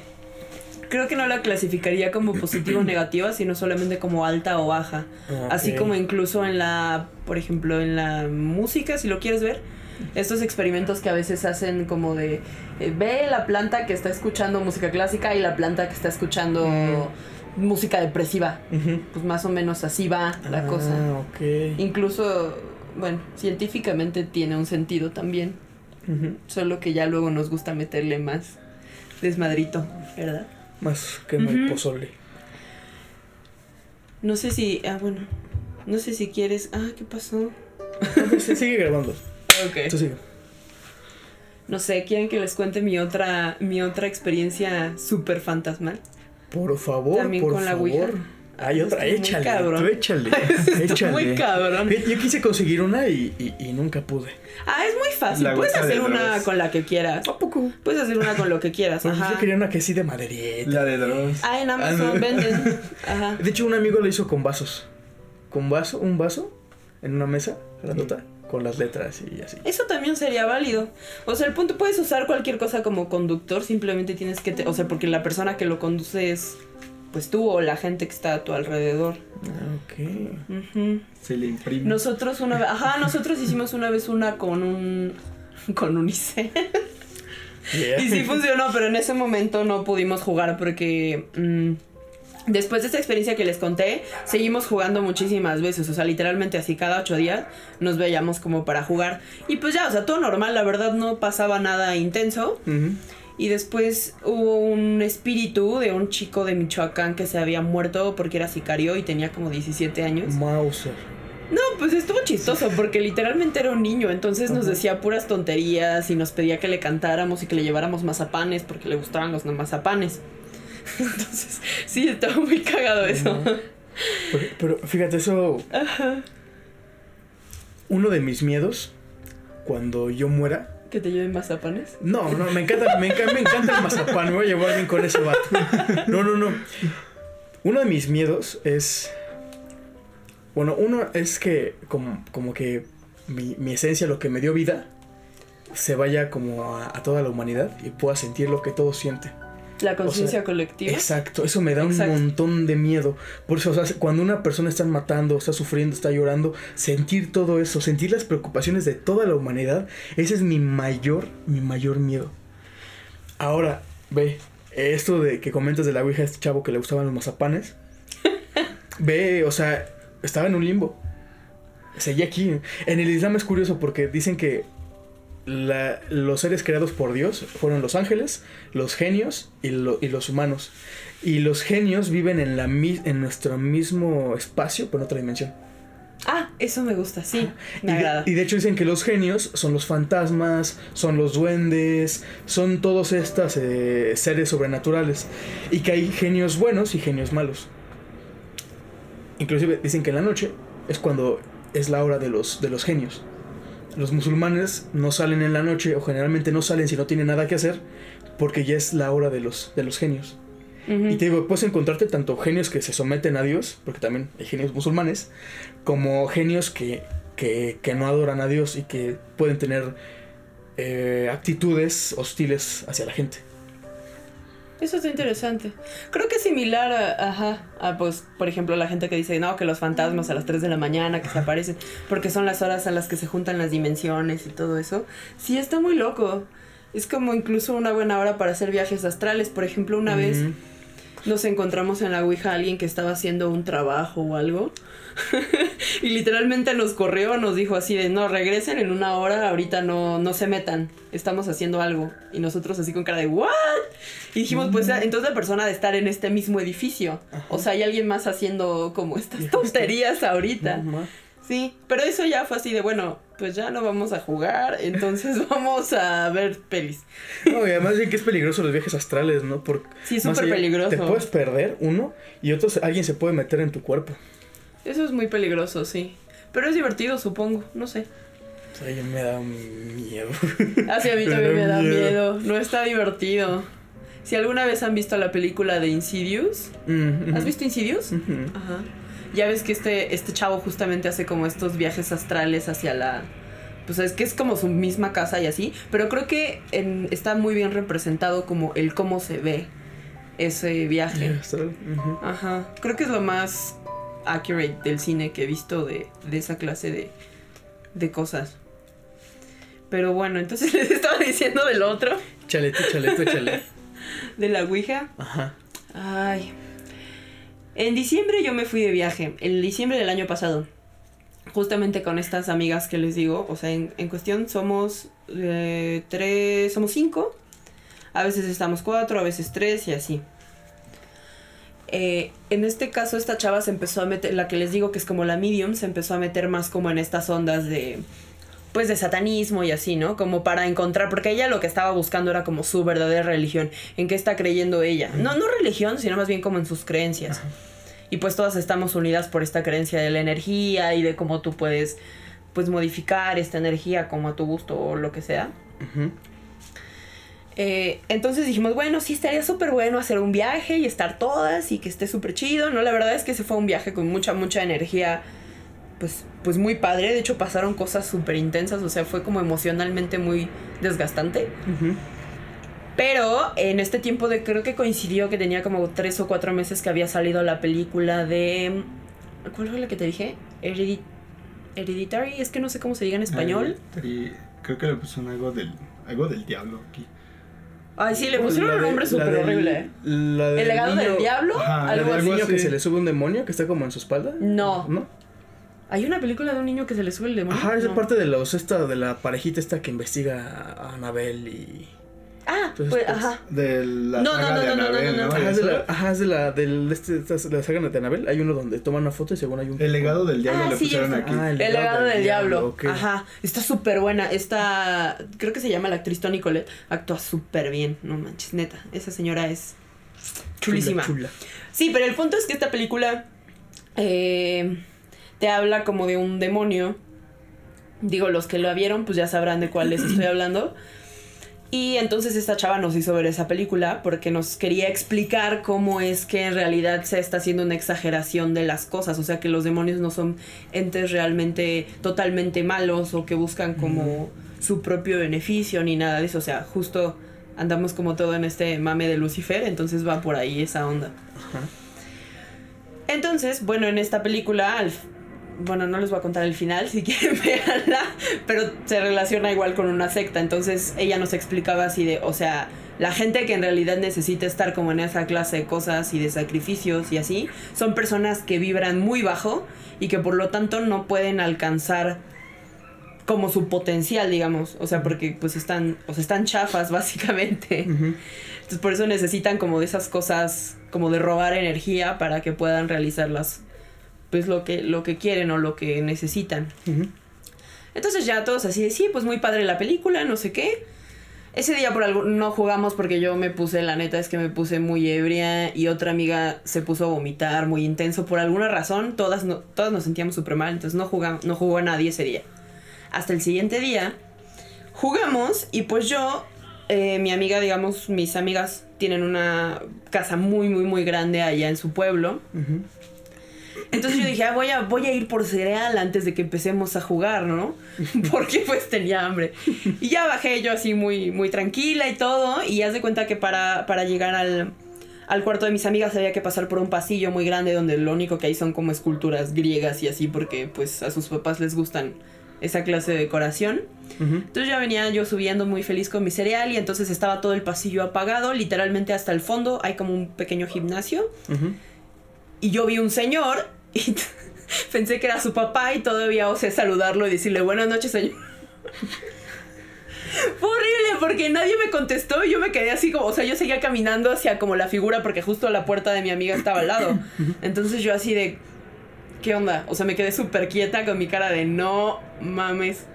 Creo que no la clasificaría como positiva o [CLEARS THROAT] negativa, sino solamente como alta o baja. Ah, Así como incluso en la, por ejemplo, en la música, si lo quieres ver, estos experimentos que a veces hacen como de, eh, ve la planta que está escuchando música clásica y la planta que está escuchando Mm. música depresiva. Pues más o menos así va la Ah, cosa. Incluso, bueno, científicamente tiene un sentido también. Solo que ya luego nos gusta meterle más desmadrito, ¿verdad? Más que el Ujú. pozole. No sé si. Ah, bueno. No sé si quieres. Ah, ¿qué pasó? No, pues, sigue grabando. Ok. Tú sigue. No sé, ¿quieren que les cuente mi otra, mi otra experiencia súper fantasmal? Por favor, También por con la favor. Ouija. Hay otra, échale, cabrón. tú échale, [LAUGHS] échale. muy cabrón. Yo quise conseguir una y, y, y nunca pude. Ah, es muy fácil. La Puedes hacer una Dross. con la que quieras. ¿A poco? Puedes hacer una con lo que quieras. Ajá. yo quería una que sí de maderita. La de Dross. Ah, en Amazon Ah, no. venden. [LAUGHS] Ajá. De hecho, un amigo lo hizo con vasos. Con vaso, un vaso en una mesa grandota con las letras y así. Eso también sería válido. O sea, el punto puedes usar cualquier cosa como conductor, simplemente tienes que, te- o sea, porque la persona que lo conduce es pues tú o la gente que está a tu alrededor. Ah, Ok. Se le imprime. Nosotros una vez, ajá, nosotros hicimos una vez una con un [LAUGHS] con un IC. Yeah. Y sí funcionó, pero en ese momento no pudimos jugar porque mm, después de esta experiencia que les conté, seguimos jugando muchísimas veces. O sea, literalmente así cada ocho días nos veíamos como para jugar. Y pues ya, o sea, todo normal, la verdad no pasaba nada intenso. Ujú. Y después hubo un espíritu de un chico de Michoacán que se había muerto porque era sicario y tenía como 17 años. Mauser. No, pues estuvo chistoso porque literalmente era un niño, entonces nos Ajá. decía puras tonterías y nos pedía que le cantáramos y que le lleváramos mazapanes porque le gustaban los mazapanes. [LAUGHS] Entonces, sí, estaba muy cagado eso. Ajá. Pero, pero fíjate, eso. Uno de mis miedos, cuando yo muera. ¿Que te lleven mazapanes? No, no, me encanta, me encanta, me encanta el mazapán. Me voy a llevar bien con ese vato. No, no, no. Uno de mis miedos es. Bueno, uno es que, como, como que mi, mi esencia, lo que me dio vida, se vaya como a, toda la humanidad y pueda sentir lo que todos sienten. La conciencia sea, colectiva. Exacto, eso me da Exacto. un montón de miedo. Por eso, o sea, cuando una persona está matando, está sufriendo, está llorando, sentir todo eso, sentir las preocupaciones de toda la humanidad, ese es mi mayor, mi mayor miedo. Ahora, ve, esto de que comentas de la Ouija, este chavo que le gustaban los mazapanes, [LAUGHS] ve, o sea, estaba en un limbo. Seguía aquí. En el Islam es curioso porque dicen que la- los seres creados por Dios fueron los ángeles, los genios y, lo- y los humanos. Y los genios viven en, la, en nuestro mismo espacio, pero en otra dimensión. Ah, eso me gusta, sí, Y de, agrada. y de hecho dicen que los genios son los fantasmas, son los duendes, son todos estos eh, seres sobrenaturales. Y que hay genios buenos y genios malos. Inclusive dicen que en la noche es cuando es la hora de los, de los genios. Los musulmanes no salen en la noche o generalmente no salen si no tienen nada que hacer porque ya es la hora de los, de los genios. Y te digo, puedes encontrarte tanto genios que se someten a Dios, porque también hay genios musulmanes, como genios que, que, que no adoran a Dios y que pueden tener eh, actitudes hostiles hacia la gente. Eso está interesante. Creo que es similar a, ajá, a, pues, por ejemplo, la gente que dice, no, que los fantasmas a las 3 de la mañana que se aparecen, porque son las horas a las que se juntan las dimensiones y todo eso. Sí, está muy loco. Es como incluso una buena hora para hacer viajes astrales. Por ejemplo, una vez. Nos encontramos en la Ouija a alguien que estaba haciendo un trabajo o algo. [LAUGHS] y literalmente nos corrió, nos dijo así de, no, regresen en una hora, ahorita no, no se metan, estamos haciendo algo. Y nosotros así con cara de, ¿what? Y dijimos, pues entonces la persona de estar en este mismo edificio. O sea, hay alguien más haciendo como estas tonterías ahorita. No. Sí, pero eso ya fue así de, bueno, pues ya no vamos a jugar, entonces [LAUGHS] vamos a ver pelis. No, y además dicen que es peligroso los viajes astrales, ¿no? Porque Sí, súper peligroso. Te puedes perder, uno, y otro, alguien se puede meter en tu cuerpo. Eso es muy peligroso, sí. Pero es divertido, supongo, no sé. O sea, me da miedo. Así a mí [LAUGHS] también me da miedo. miedo. No está divertido. Si alguna vez han visto la película de Insidious, Mm, ¿has ujú. visto Insidious? Ujú. Ajá. Ya ves que este, este chavo justamente hace como estos viajes astrales hacia la... Pues es que es como su misma casa y así. Pero creo que en- está muy bien representado como el cómo se ve ese viaje. Ajá. Creo que es lo más accurate del cine que he visto de, de esa clase de, de cosas. Pero bueno, entonces [LAUGHS] les estaba diciendo del otro, Chale, tú, chale, tú, chale. [LAUGHS] de la Ouija. Ajá. Ay. En diciembre yo me fui de viaje, en diciembre del año pasado. Justamente con estas amigas que les digo, o sea, en, en cuestión somos eh, tres, somos cinco. A veces estamos cuatro, a veces tres y así. Eh, en este caso esta chava se empezó a meter, la que les digo que es como la medium, se empezó a meter más como en estas ondas de pues de satanismo y así, ¿no? Como para encontrar, porque ella lo que estaba buscando era como su verdadera religión, en qué está creyendo ella. No, no religión, sino más bien como en sus creencias. Y pues todas estamos unidas por esta creencia de la energía y de cómo tú puedes pues modificar esta energía como a tu gusto o lo que sea. Eh, entonces dijimos, bueno, sí, estaría súper bueno hacer un viaje y estar todas y que esté súper chido, ¿no? La verdad es que se fue un viaje con mucha, mucha energía, pues, pues muy padre. De hecho, pasaron cosas súper intensas, o sea, fue como emocionalmente muy desgastante. Pero en este tiempo de, creo que coincidió que tenía como tres o cuatro meses que había salido la película de... ¿Cuál fue la que te dije? Hereditary, es que no sé cómo se diga en español. Creo que le pusieron algo del, algo del diablo aquí. Ay, sí, le pusieron un nombre súper horrible. el legado del diablo. algo así. niño que se le sube un demonio que está como en su espalda? No. ¿No? Hay una película de un niño que se le sube el demonio. Ajá, es parte de los esta de la parejita esta que investiga a Anabel y Ah, pues, pues, ajá. De la no, saga no, no, de Anabel, ¿no? Ajá, es de la, ajá, es de la, del, este, de la saga de Anabel. Hay uno donde toman una foto y según hay un... El legado del diablo ah, le pusieron aquí. Ah, el, legado, del, diablo. Ajá. Está súper buena. Esta, creo que se llama la actriz Toni Colette. Actúa súper bien. No manches, neta. Esa señora es chulísima. Chula, Sí, pero el punto es que esta película eh, te habla como de un demonio. Digo, los que lo vieron pues ya sabrán de cuál les [CLEARS THROAT] estoy hablando. Y entonces esta chava nos hizo ver esa película porque nos quería explicar cómo es que en realidad se está haciendo una exageración de las cosas. O sea, que los demonios no son entes realmente totalmente malos o que buscan como su propio beneficio ni nada de eso. O sea, justo andamos como todo en este mame de Lucifer, entonces va por ahí esa onda. Entonces, bueno, en esta película, al, bueno, no les voy a contar el final, [LAUGHS] si quieren verla, pero se relaciona igual con una secta. Entonces ella nos explicaba así de, o sea, la gente que en realidad necesita estar como en esa clase de cosas y de sacrificios y así, son personas que vibran muy bajo y que por lo tanto no pueden alcanzar como su potencial, digamos. O sea, porque pues están, o sea, están chafas [LAUGHS] básicamente. Entonces por eso necesitan como de esas cosas, como de robar energía para que puedan realizarlas pues lo que, lo que quieren o lo que necesitan. Entonces ya todos así de, sí, pues muy padre la película, no sé qué. Ese día por algo no jugamos porque yo me puse, la neta es que me puse muy ebria y otra amiga se puso a vomitar muy intenso. Por alguna razón, todas, no, todas nos sentíamos súper mal, entonces no, jugamos, no jugó nadie ese día. Hasta el siguiente día, jugamos y pues yo, eh, mi amiga, digamos, mis amigas tienen una casa muy, muy, muy grande allá en su pueblo. Entonces yo dije, ah, voy, a, voy a ir por cereal antes de que empecemos a jugar, ¿no? [LAUGHS] Porque pues tenía hambre. Y ya bajé yo así muy, muy tranquila y todo. Y haz de cuenta que para, para llegar al, al cuarto de mis amigas había que pasar por un pasillo muy grande donde lo único que hay son como esculturas griegas y así porque pues a sus papás les gustan esa clase de decoración. Entonces ya venía yo subiendo muy feliz con mi cereal y entonces estaba todo el pasillo apagado, literalmente hasta el fondo hay como un pequeño gimnasio. Y yo vi un señor [LAUGHS] y pensé que era su papá y todavía osé saludarlo y decirle buenas noches, señor. [LAUGHS] Fue horrible porque nadie me contestó y yo me quedé así como, o sea, yo seguía caminando hacia como la figura porque justo la puerta de mi amiga estaba al lado. [LAUGHS] Entonces yo así de, ¿qué onda? O sea, me quedé súper quieta con mi cara de no mames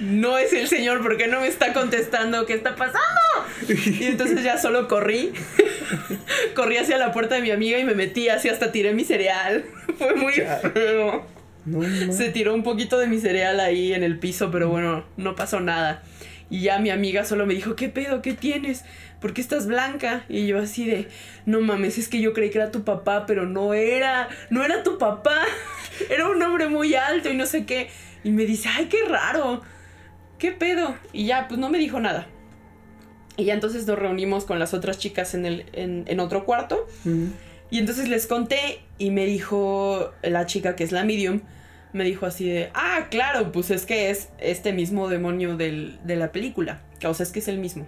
no es el señor, ¿por qué no me está contestando? ¿Qué está pasando? Y entonces ya solo corrí. [LAUGHS] corrí hacia la puerta de mi amiga y me metí así hasta tiré mi cereal. [LAUGHS] Fue muy feo. Se tiró un poquito de mi cereal ahí en el piso, pero bueno, no pasó nada. Y ya mi amiga solo me dijo, ¿qué pedo? ¿Qué tienes? ¿Por qué estás blanca? Y yo así de, no mames, es que yo creí que era tu papá, pero no era, no era tu papá. [LAUGHS] Era un hombre muy alto y no sé qué. Y me dice, ay, qué raro. ¿Qué pedo? Y ya, pues no me dijo nada. Y ya entonces nos reunimos con las otras chicas en, el, en, otro cuarto. Y entonces les conté y me dijo la chica que es la medium, me dijo así de, ah, claro, pues es que es este mismo demonio de la película. O sea, es que es el mismo.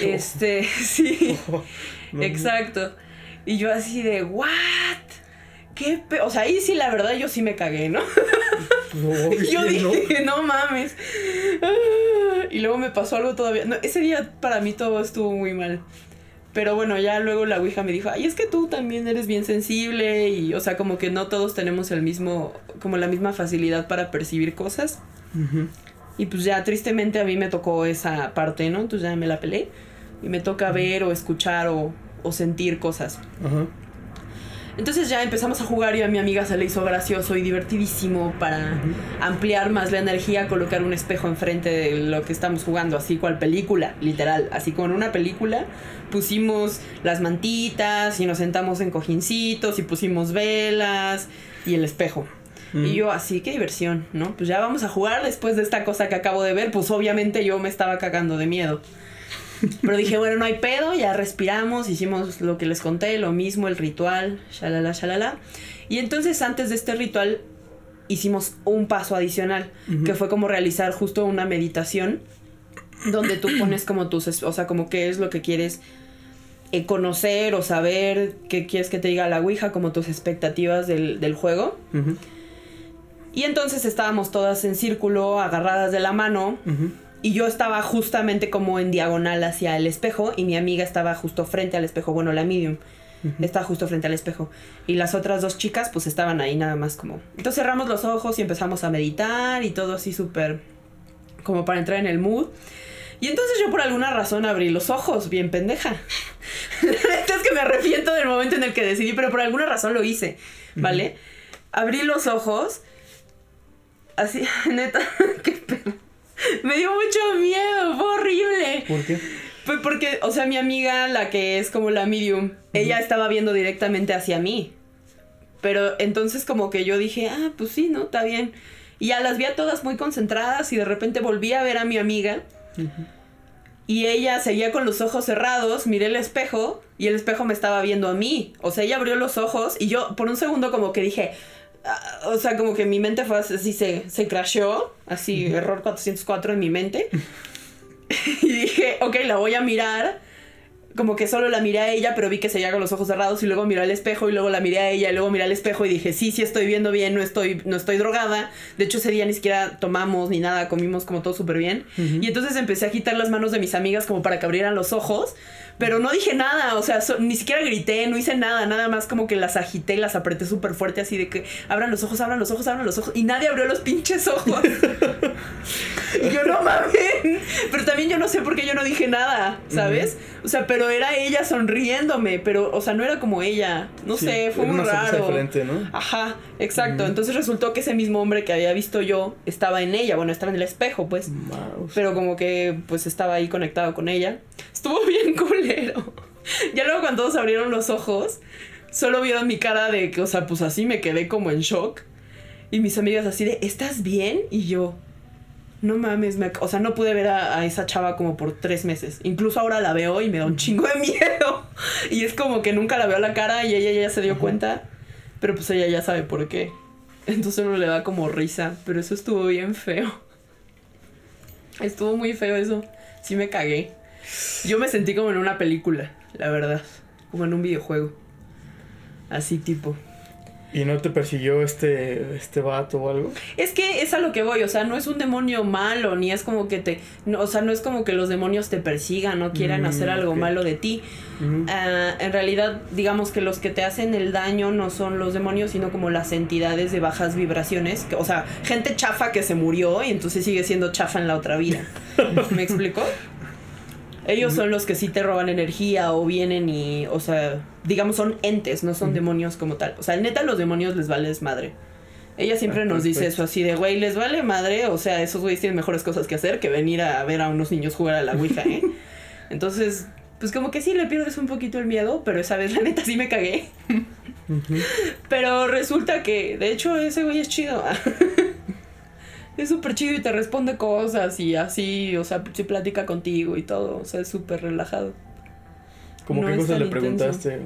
Este, [LAUGHS] sí, [LAUGHS] exacto. Y yo así de, ¿what? ¿Qué? O sea, ahí sí, la verdad, yo sí me cagué, ¿no? [LAUGHS] [LAUGHS] yo dije, no. mames. Ah, y luego me pasó algo todavía. No, ese día para mí todo estuvo muy mal. Pero bueno, ya luego la Ouija me dijo, ay, es que tú también eres bien sensible y, o sea, como que no todos tenemos el mismo, como la misma facilidad para percibir cosas. Y pues ya tristemente a mí me tocó esa parte, ¿no? Entonces ya me la pelé. Y me toca ver o escuchar o, o sentir cosas. Ajá. Entonces ya empezamos a jugar y a mi amiga se le hizo gracioso y divertidísimo para ampliar más la energía, colocar un espejo enfrente de lo que estamos jugando, así cual película, literal, así como en una película. Pusimos las mantitas y nos sentamos en cojincitos y pusimos velas y el espejo. Y yo, así, qué diversión, ¿no? Pues ya vamos a jugar después de esta cosa que acabo de ver. Pues obviamente yo me estaba cagando de miedo. Pero dije, bueno, no hay pedo, ya respiramos, hicimos lo que les conté, lo mismo, el ritual, shalala, shalala. Y entonces antes de este ritual hicimos un paso adicional, que fue como realizar justo una meditación donde tú [CLEARS THROAT] pones como tus, o sea, como qué es lo que quieres eh, conocer o saber, qué quieres que te diga la Ouija, como tus expectativas del, juego. Y entonces estábamos todas en círculo, agarradas de la mano. Y yo estaba justamente como en diagonal hacia el espejo y mi amiga estaba justo frente al espejo, bueno, la medium. Estaba justo frente al espejo. Y las otras dos chicas pues estaban ahí nada más como... Entonces cerramos los ojos y empezamos a meditar y todo así súper como para entrar en el mood. Y entonces yo por alguna razón abrí los ojos, bien pendeja. [LAUGHS] es que me arrepiento del momento en el que decidí, pero por alguna razón lo hice, ¿vale? Abrí los ojos. Así, [LAUGHS] neta, [LAUGHS] qué pena. [LAUGHS] Me dio mucho miedo, fue horrible. ¿Por qué? Fue porque, o sea, mi amiga, la que es como la medium, ella estaba viendo directamente hacia mí. Pero entonces como que yo dije, ah, pues sí, ¿no? Está bien. Y ya las vi a todas muy concentradas y de repente volví a ver a mi amiga. Y ella seguía con los ojos cerrados, miré el espejo y el espejo me estaba viendo a mí. O sea, ella abrió los ojos y yo por un segundo como que dije, o sea, como que mi mente fue así, se, se crasheó, así, error 404 en mi mente. [LAUGHS] y dije, ok, la voy a mirar. Como que solo la miré a ella, pero vi que seguía con los ojos cerrados y luego miré al espejo y luego la miré a ella y luego miré al espejo y dije, sí, sí estoy viendo bien, no estoy, no estoy drogada. De hecho, ese día ni siquiera tomamos ni nada, comimos como todo súper bien. Y entonces empecé a quitar las manos de mis amigas como para que abrieran los ojos pero no dije nada, o sea, ni siquiera grité, no hice nada, nada más como que las agité y las apreté súper fuerte así de que abran los ojos, abran los ojos, abran los ojos. Y nadie abrió los pinches ojos. [LAUGHS] y yo no mames. Pero también yo no sé por qué yo no dije nada, ¿sabes? O sea, pero era ella sonriéndome, pero, o sea, no era como ella. No sé, fue muy raro. Diferente, ¿no? Ajá, exacto. Entonces resultó que ese mismo hombre que había visto yo estaba en ella, bueno, estaba en el espejo, pues. Pero como que, pues estaba ahí conectado con ella. Estuvo [LAUGHS] bien culero. Ya luego cuando todos abrieron los ojos, solo vieron mi cara de que, o sea, pues así me quedé como en shock. Y mis amigas así de, ¿estás bien? Y yo, no mames, me, o sea, no pude ver a, esa chava como por tres meses. Incluso ahora la veo y me da un chingo de [LAUGHS] miedo. Y es como que nunca la veo a la cara y ella ya se dio cuenta. Pero pues ella ya sabe por qué. Entonces uno le da como risa. Pero eso estuvo bien feo. Estuvo muy feo eso. Sí me cagué. Yo me sentí como en una película, la verdad. Como en un videojuego. Así tipo. ¿Y no te persiguió este, este vato o algo? Es que es a lo que voy, o sea, no es un demonio malo, ni es como que te. o sea, no es como que los demonios te persigan o quieran mm, hacer algo malo de ti. Ah, en realidad, digamos que los que te hacen el daño no son los demonios, sino como las entidades de bajas vibraciones. o sea, gente chafa que se murió y entonces sigue siendo chafa en la otra vida. ¿Me explicó? [LAUGHS] Ellos son los que sí te roban energía o vienen y, o sea, digamos, son entes, no son demonios como tal. O sea, neta, los demonios les vale madre. Ella siempre nos dice eso así de, güey, les vale madre. O sea, esos güeyes tienen mejores cosas que hacer que venir a ver a unos niños jugar a la Ouija, ¿eh? [LAUGHS] Entonces, pues como que sí le pierdes un poquito el miedo, pero esa vez la neta sí me cagué. [LAUGHS] Pero resulta que, de hecho, ese güey es chido. [LAUGHS] es súper chido y te responde cosas y así, o sea, se platica contigo y todo, o sea, es súper relajado. ¿Cómo qué cosas le preguntaste?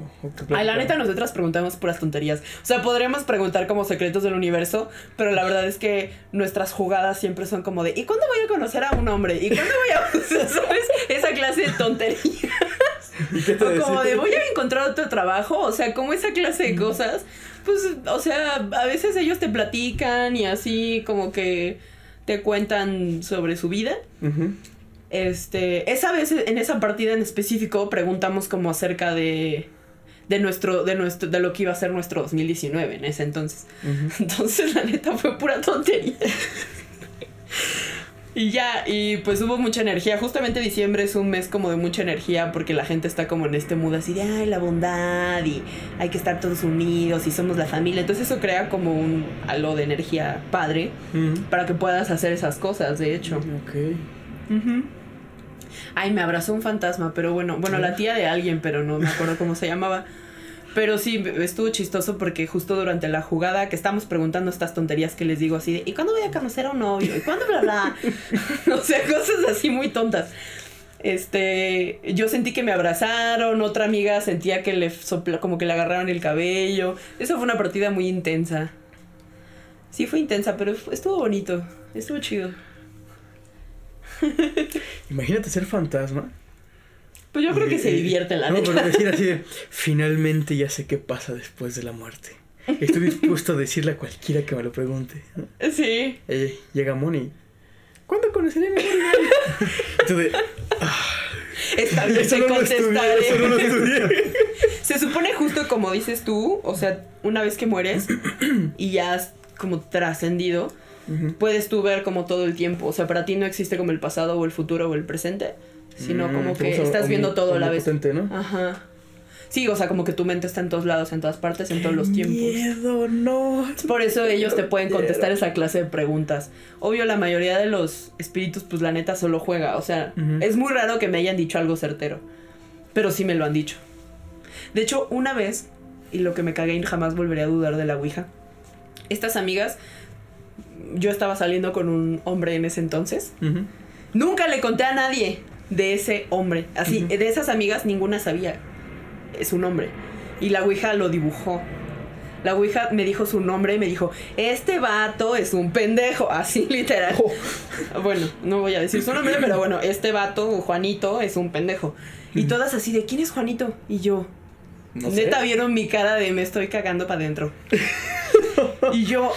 A la neta nosotras preguntamos puras tonterías. O sea, podríamos preguntar como secretos del universo, pero la verdad es que nuestras jugadas siempre son como de ¿y cuándo voy a conocer a un hombre? ¿Y cuándo voy a [LAUGHS] ¿sabes? Esa clase de tonterías. [LAUGHS] o como de voy a encontrar otro trabajo, o sea, como esa clase de cosas pues, o sea, a veces ellos te platican y así como que te cuentan sobre su vida. Este, esa vez en esa partida en específico preguntamos como acerca de de nuestro de nuestro de lo que iba a ser nuestro 2019 en ese entonces. [LAUGHS] Entonces la neta fue pura tontería. Y ya, y pues hubo mucha energía. Justamente diciembre es un mes como de mucha energía porque la gente está como en este mood así de, ay, la bondad y hay que estar todos unidos y somos la familia. Entonces eso crea como un halo de energía padre para que puedas hacer esas cosas, de hecho. Ok. Ay, me abrazó un fantasma, pero bueno, bueno, la tía de alguien, pero no me acuerdo cómo se llamaba. Pero sí, estuvo chistoso porque justo durante la jugada que estamos preguntando estas tonterías que les digo así de ¿y cuándo voy a conocer a un novio? ¿Y cuándo bla bla? [LAUGHS] o sea, cosas así muy tontas. Este, yo sentí que me abrazaron, otra amiga sentía que le sopla, como que le agarraron el cabello. Eso fue una partida muy intensa. Sí fue intensa, pero estuvo bonito, estuvo chido. [LAUGHS] Imagínate ser fantasma. Pues yo creo que se divierte la No, pero decir así de, [LAUGHS] finalmente ya sé qué pasa después de la muerte. Estoy dispuesto a decirle a cualquiera que me lo pregunte. ¿no? Sí. Eh, llega Moni. ¿Cuándo conoceré a mi? Entonces, [LAUGHS] Está bien, te estudié, contestaré. eso no estudié. [LAUGHS] Se supone justo como dices tú, o sea, una vez que mueres y ya has como trascendido, Ujú. puedes tú ver como todo el tiempo. O sea, para ti no existe como el pasado o el futuro o el presente, sino Mm, como que estás viendo todo a la vez. ¿no? Ajá. Sí, o sea, como que tu mente está en todos lados, en todas partes, en todos los tiempos. Miedo, no. Por eso ellos te pueden contestar esa clase de preguntas. Obvio, la mayoría de los espíritus, pues la neta solo juega. O sea, es muy raro que me hayan dicho algo certero. Pero sí me lo han dicho. De hecho, una vez, y lo que me cagué jamás volveré a dudar de la Ouija. Estas amigas, yo estaba saliendo con un hombre en ese entonces. Nunca le conté a nadie de ese hombre. Así, de esas amigas ninguna sabía su nombre. Y la Ouija lo dibujó. La Ouija me dijo su nombre y me dijo, este vato es un pendejo. Así [LAUGHS] literal. Bueno, no voy a decir su nombre, pero bueno, [LAUGHS] este vato, Juanito, es un pendejo. Y todas así de, ¿quién es Juanito? Y yo, No sé. Neta vieron mi cara de me estoy cagando para adentro. [LAUGHS] y yo,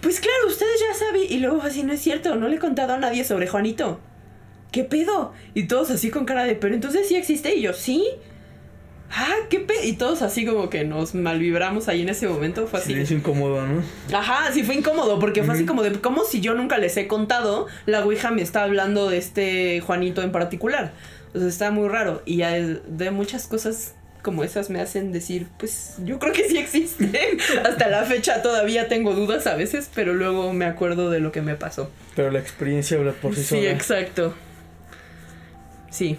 pues claro, ustedes ya saben. Y luego así, no es cierto, no le he contado a nadie sobre Juanito. ¿Qué pedo? Y todos así con cara de, pero entonces sí existe. Y yo, sí. Ah, qué pedo. Y todos así como que nos malvibramos ahí en ese momento. Fue así. Silencio incómodo, ¿no? Ajá, sí fue incómodo, porque fue así como de, como si yo nunca les he contado, la Ouija me está hablando de este Juanito en particular. O sea, está muy raro. Y ya de, de muchas cosas como esas me hacen decir, pues yo creo que sí existe. [LAUGHS] Hasta la fecha todavía tengo dudas a veces, pero luego me acuerdo de lo que me pasó. Pero la experiencia habla por sí, Sí, sola. exacto. Sí.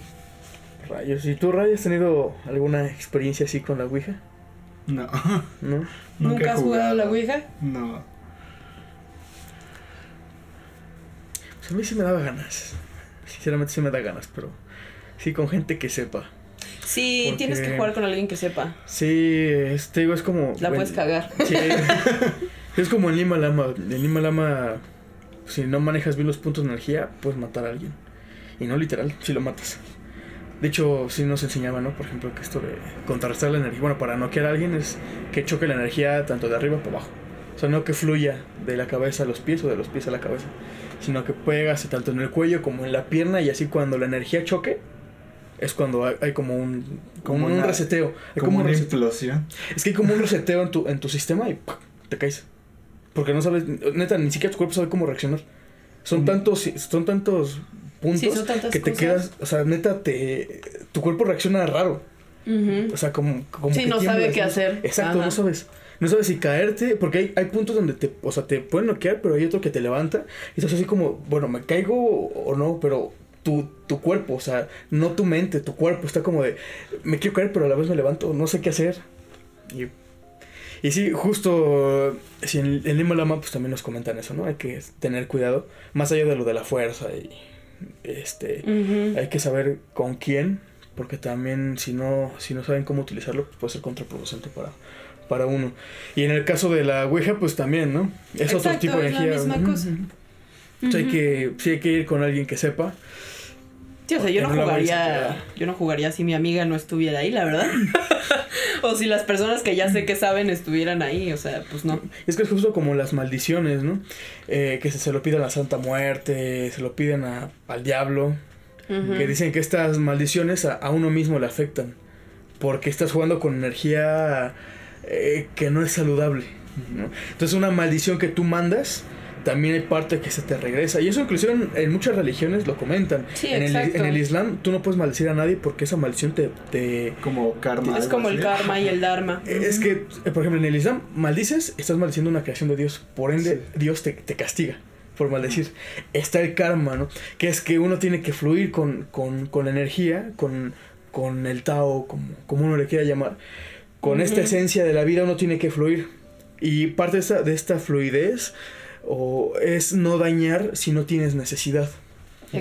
Rayos. ¿Y tú, Ray, has tenido alguna experiencia así con la Ouija? No. ¿No? ¿Nunca, has jugado a la Ouija? No. Pues a mí sí me daba ganas. Sinceramente sí me da ganas, pero sí con gente que sepa. Sí, Porque- tienes que jugar con alguien que sepa. Sí, este digo, es como... La bueno, puedes cagar. Sí. es como en Lima Lama. En Lima Lama, si no manejas bien los puntos de energía, puedes matar a alguien. Y no literal, si lo matas. De hecho, sí nos enseñaba, ¿no? Por ejemplo, que esto de contrarrestar la energía. Bueno, para noquear a alguien es que choque la energía tanto de arriba para abajo. O sea, no que fluya de la cabeza a los pies o de los pies a la cabeza. Sino que pegase tanto en el cuello como en la pierna y así cuando la energía choque, es cuando hay, hay como un, como Como un una- reseteo. Hay Como un una reseteo. implosión. Es que hay como un [LAUGHS] reseteo en tu, en tu sistema y ¡pac! te caes. Porque no sabes, neta, ni siquiera tu cuerpo sabe cómo reaccionar. Son Mm. tantos, son tantos puntos Sí, que te cosas. quedas, o sea, neta, te, tu cuerpo reacciona raro. O sea, como, como Sí, que no sabe qué hacer. Exacto, Ajá. no sabes. No sabes si caerte, porque hay, hay puntos donde te, o sea, te pueden noquear, pero hay otro que te levanta. Y estás así como, bueno, me caigo o no, pero tu, tu cuerpo, o sea, no tu mente, tu cuerpo está como de, me quiero caer, pero a la vez me levanto, no sé qué hacer. Y, y sí, justo, si en, en Lima Lama, pues también nos comentan eso, ¿no? Hay que tener cuidado, más allá de lo de la fuerza y, este, hay que saber con quién, porque también si no, si no saben cómo utilizarlo, pues puede ser contraproducente para, para uno. Y en el caso de la Ouija, pues también, ¿no? Es otro tipo de es la energía. cosa. ujú. O sea, hay que, sí hay que ir con alguien que sepa. Sí, o sea, yo no jugaría, yo no jugaría si mi amiga no estuviera ahí, la verdad. [LAUGHS] o si las personas que ya sé que saben estuvieran ahí, o sea, pues no. Es que es justo como las maldiciones, ¿no? Eh, que se, se lo piden a la Santa Muerte, se lo piden a, al diablo. Que dicen que estas maldiciones a, a uno mismo le afectan. Porque estás jugando con energía eh, que no es saludable. ¿no? Entonces una maldición que tú mandas también hay parte que se te regresa. Y eso inclusive en, muchas religiones lo comentan. en, el, en, el, Islam tú no puedes maldecir a nadie porque esa maldición te... te como karma. Es como el karma y el dharma. [LAUGHS] Es que, eh, por ejemplo, en el Islam maldices, estás maldiciendo una creación de Dios. Por ende, Dios te, te castiga por maldecir. Está el karma, ¿no? Que es que uno tiene que fluir con, con, con la energía, con, con el Tao, como, como uno le quiera llamar. Con esta esencia de la vida uno tiene que fluir. Y parte de esta, de esta fluidez o es no dañar si no tienes necesidad.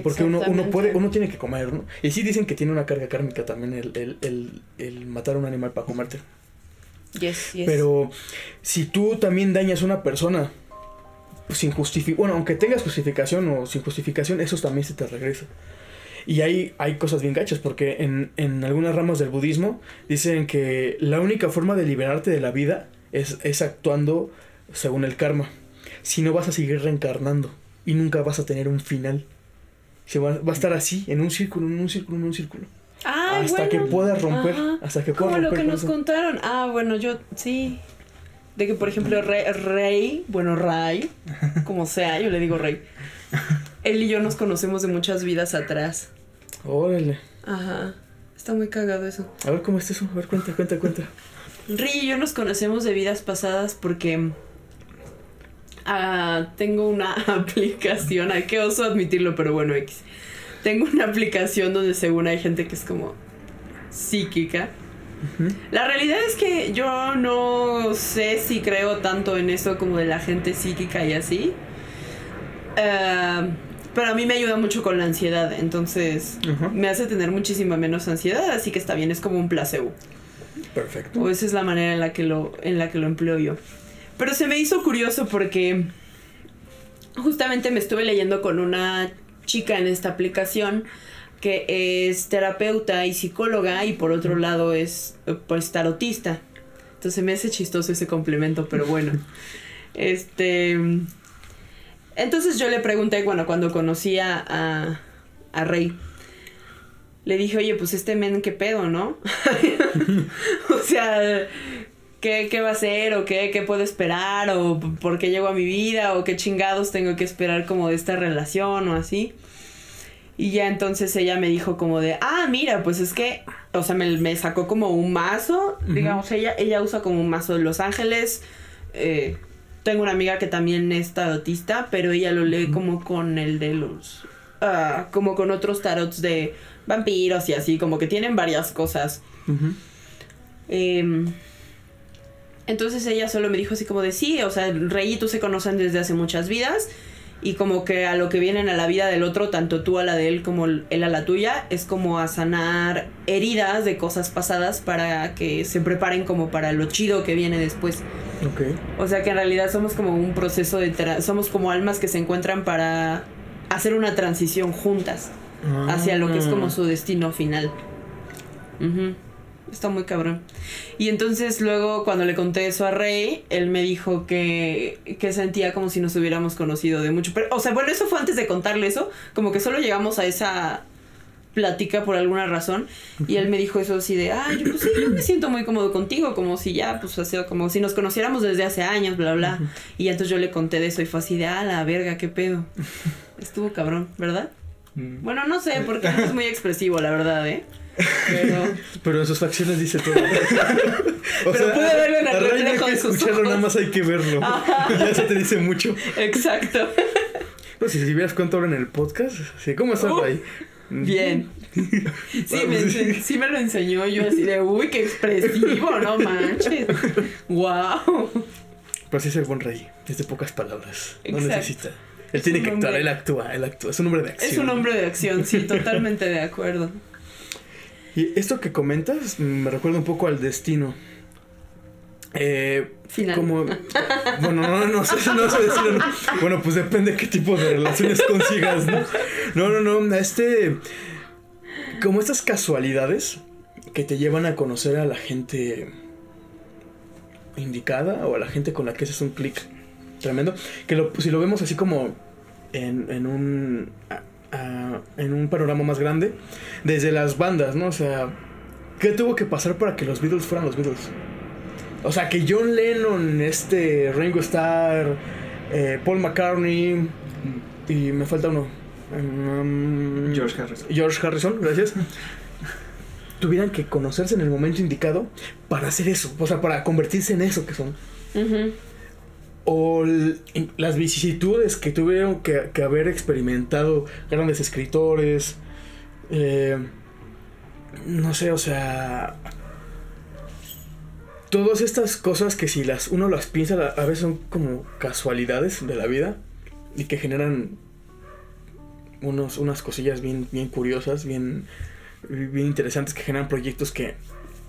Porque uno, uno puede, uno tiene que comer, ¿no? Y sí dicen que tiene una carga kármica también el, el, el, el matar a un animal para comerte. Yes, yes. Pero si tú también dañas a una persona sin justificación, bueno, aunque tengas justificación o sin justificación, eso también se te regresa. Y hay, hay cosas bien gachas, porque en, en algunas ramas del budismo dicen que la única forma de liberarte de la vida es, es actuando según el karma si no vas a seguir reencarnando y nunca vas a tener un final. Se va, va a estar así, en un círculo, en un círculo, en un círculo. hasta que puedas romper, hasta que puedas Como lo que nos contaron. Ah, bueno, yo sí. De que, por ejemplo, Rey, bueno, Ray, [LAUGHS] como sea, yo le digo Rey. Él y yo nos conocemos de muchas vidas atrás. Órale. Ajá. Está muy cagado eso. A ver cómo es eso. A ver, cuenta, cuenta, cuenta. Rey y yo nos conocemos de vidas pasadas porque Ah, tengo una [LAUGHS] aplicación, hay que oso admitirlo, pero bueno, X. Tengo una aplicación donde según hay gente que es como psíquica. La realidad es que yo no sé si creo tanto en eso como de la gente psíquica y así. Ah, pero a mí me ayuda mucho con la ansiedad, entonces me hace tener muchísima menos ansiedad, así que está bien, es como un placebo. Perfecto. O esa es la manera en la que lo, en la que lo empleo yo. Pero se me hizo curioso porque justamente me estuve leyendo con una chica en esta aplicación que es terapeuta y psicóloga y por otro lado es pues tarotista. Entonces me hace chistoso ese complemento, pero bueno. [LAUGHS] este entonces yo le pregunté, bueno, cuando conocí a, a Rey, le dije, oye, pues este men, ¿qué pedo, no? [LAUGHS] o sea, qué, qué va a ser o qué, qué puedo esperar o por qué llego a mi vida o qué chingados tengo que esperar como de esta relación o así. Y ya entonces ella me dijo como de, ah, mira, pues es que, o sea, me, me sacó como un mazo, digamos, ella, ella usa como un mazo de Los Ángeles. Eh, tengo una amiga que también es tarotista, pero ella lo lee como con el de los, ah, como con otros tarots de vampiros y así, como que tienen varias cosas. Entonces ella solo me dijo así como de sí, o sea, Rey y tú se conocen desde hace muchas vidas y como que a lo que vienen a la vida del otro, tanto tú a la de él como él a la tuya, es como a sanar heridas de cosas pasadas para que se preparen como para lo chido que viene después. Ok. O sea que en realidad somos como un proceso de... somos como almas que se encuentran para hacer una transición juntas hacia lo que es como ah. su destino final. Está muy cabrón. Y entonces luego cuando le conté eso a Rey, él me dijo que, que sentía como si nos hubiéramos conocido de mucho. Pero, o sea, bueno, eso fue antes de contarle eso. Como que solo llegamos a esa plática por alguna razón. Y él me dijo eso así de, ah, yo, pues sí, yo me siento muy cómodo contigo, como si ya, pues, sido como si nos conociéramos desde hace años, bla, bla. Y entonces yo le conté de eso y fue así de, ah, la verga, qué pedo. [LAUGHS] Estuvo cabrón, ¿verdad? Mm. Bueno, no sé, porque es muy expresivo, la verdad, ¿eh? Pero, [LAUGHS] pero en sus facciones dice todo. [LAUGHS] o pero pude verlo en el reflejo hay que escucharlo, nada más hay que verlo. [LAUGHS] Y ya se te dice mucho. Exacto. No, si, si vieras cuánto habla en el podcast, sí, ¿cómo estás, uh, ahí? Bien. Sí, me, sí me lo enseñó yo así de, uy, qué expresivo, no manches. Wow. Pero sí es el buen rey, es de pocas palabras. No necesita. Él tiene que actuar, él actúa, él actúa. Es un hombre de acción. Es un hombre de acción, sí, totalmente de acuerdo. Y esto que comentas me recuerda un poco al destino. Eh, Final. Como, bueno, no, no, sé, no sé decirlo. Bueno, pues depende de qué tipo de relaciones consigas, ¿no? No, no, no. Este. Como estas casualidades que te llevan a conocer a la gente indicada o a la gente con la que haces un clic tremendo. Que lo, si lo vemos así como en, en un en un panorama más grande, desde las bandas, ¿no? O sea, ¿qué tuvo que pasar para que los Beatles fueran los Beatles? O sea, que John Lennon, este Ringo Starr, eh, Paul McCartney y me falta uno. Um, George Harrison. George Harrison, gracias. [LAUGHS] tuvieran que conocerse en el momento indicado para hacer eso, o sea, para convertirse en eso que son. Ujú. O las vicisitudes que tuvieron que, haber experimentado grandes escritores. eh, no sé, o sea. Todas estas cosas que si las uno las piensa a veces son como casualidades de la vida y que generan unos, unas cosillas bien, bien curiosas, bien, bien interesantes que generan proyectos que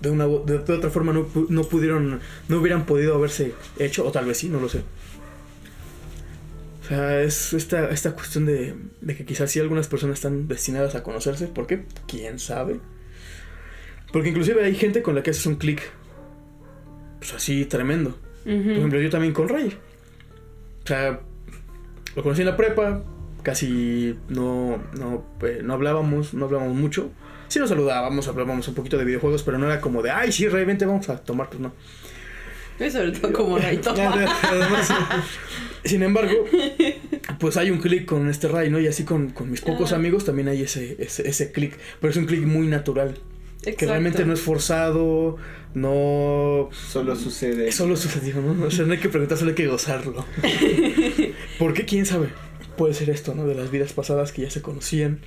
de una de, de otra forma no, no pudieron no hubieran podido haberse hecho o tal vez sí no lo sé. O sea es esta, esta cuestión de, de que quizás sí algunas personas están destinadas a conocerse ¿por qué? quién sabe porque inclusive hay gente con la que haces un clic pues así tremendo. Por Ujú. ejemplo yo también con Ray. O sea lo conocí en la prepa casi no no, eh, no hablábamos no hablábamos mucho sí nos saludábamos hablábamos un poquito de videojuegos pero no era como de ay sí Ray vente vamos a tomar pues no Y sobre todo como Ray [LAUGHS] toma. Además, sin embargo, pues hay un clic con este Ray, ¿no? Y así con, con mis pocos Ah. amigos también hay ese, ese, ese clic. Pero es un clic muy natural. Que Exacto. realmente no es forzado, no... Solo sucede. Solo sucedió, ¿no? O sea, no hay que preguntar, solo hay que gozarlo. [LAUGHS] ¿Por qué? ¿Quién sabe? Puede ser esto, ¿no? De las vidas pasadas que ya se conocían.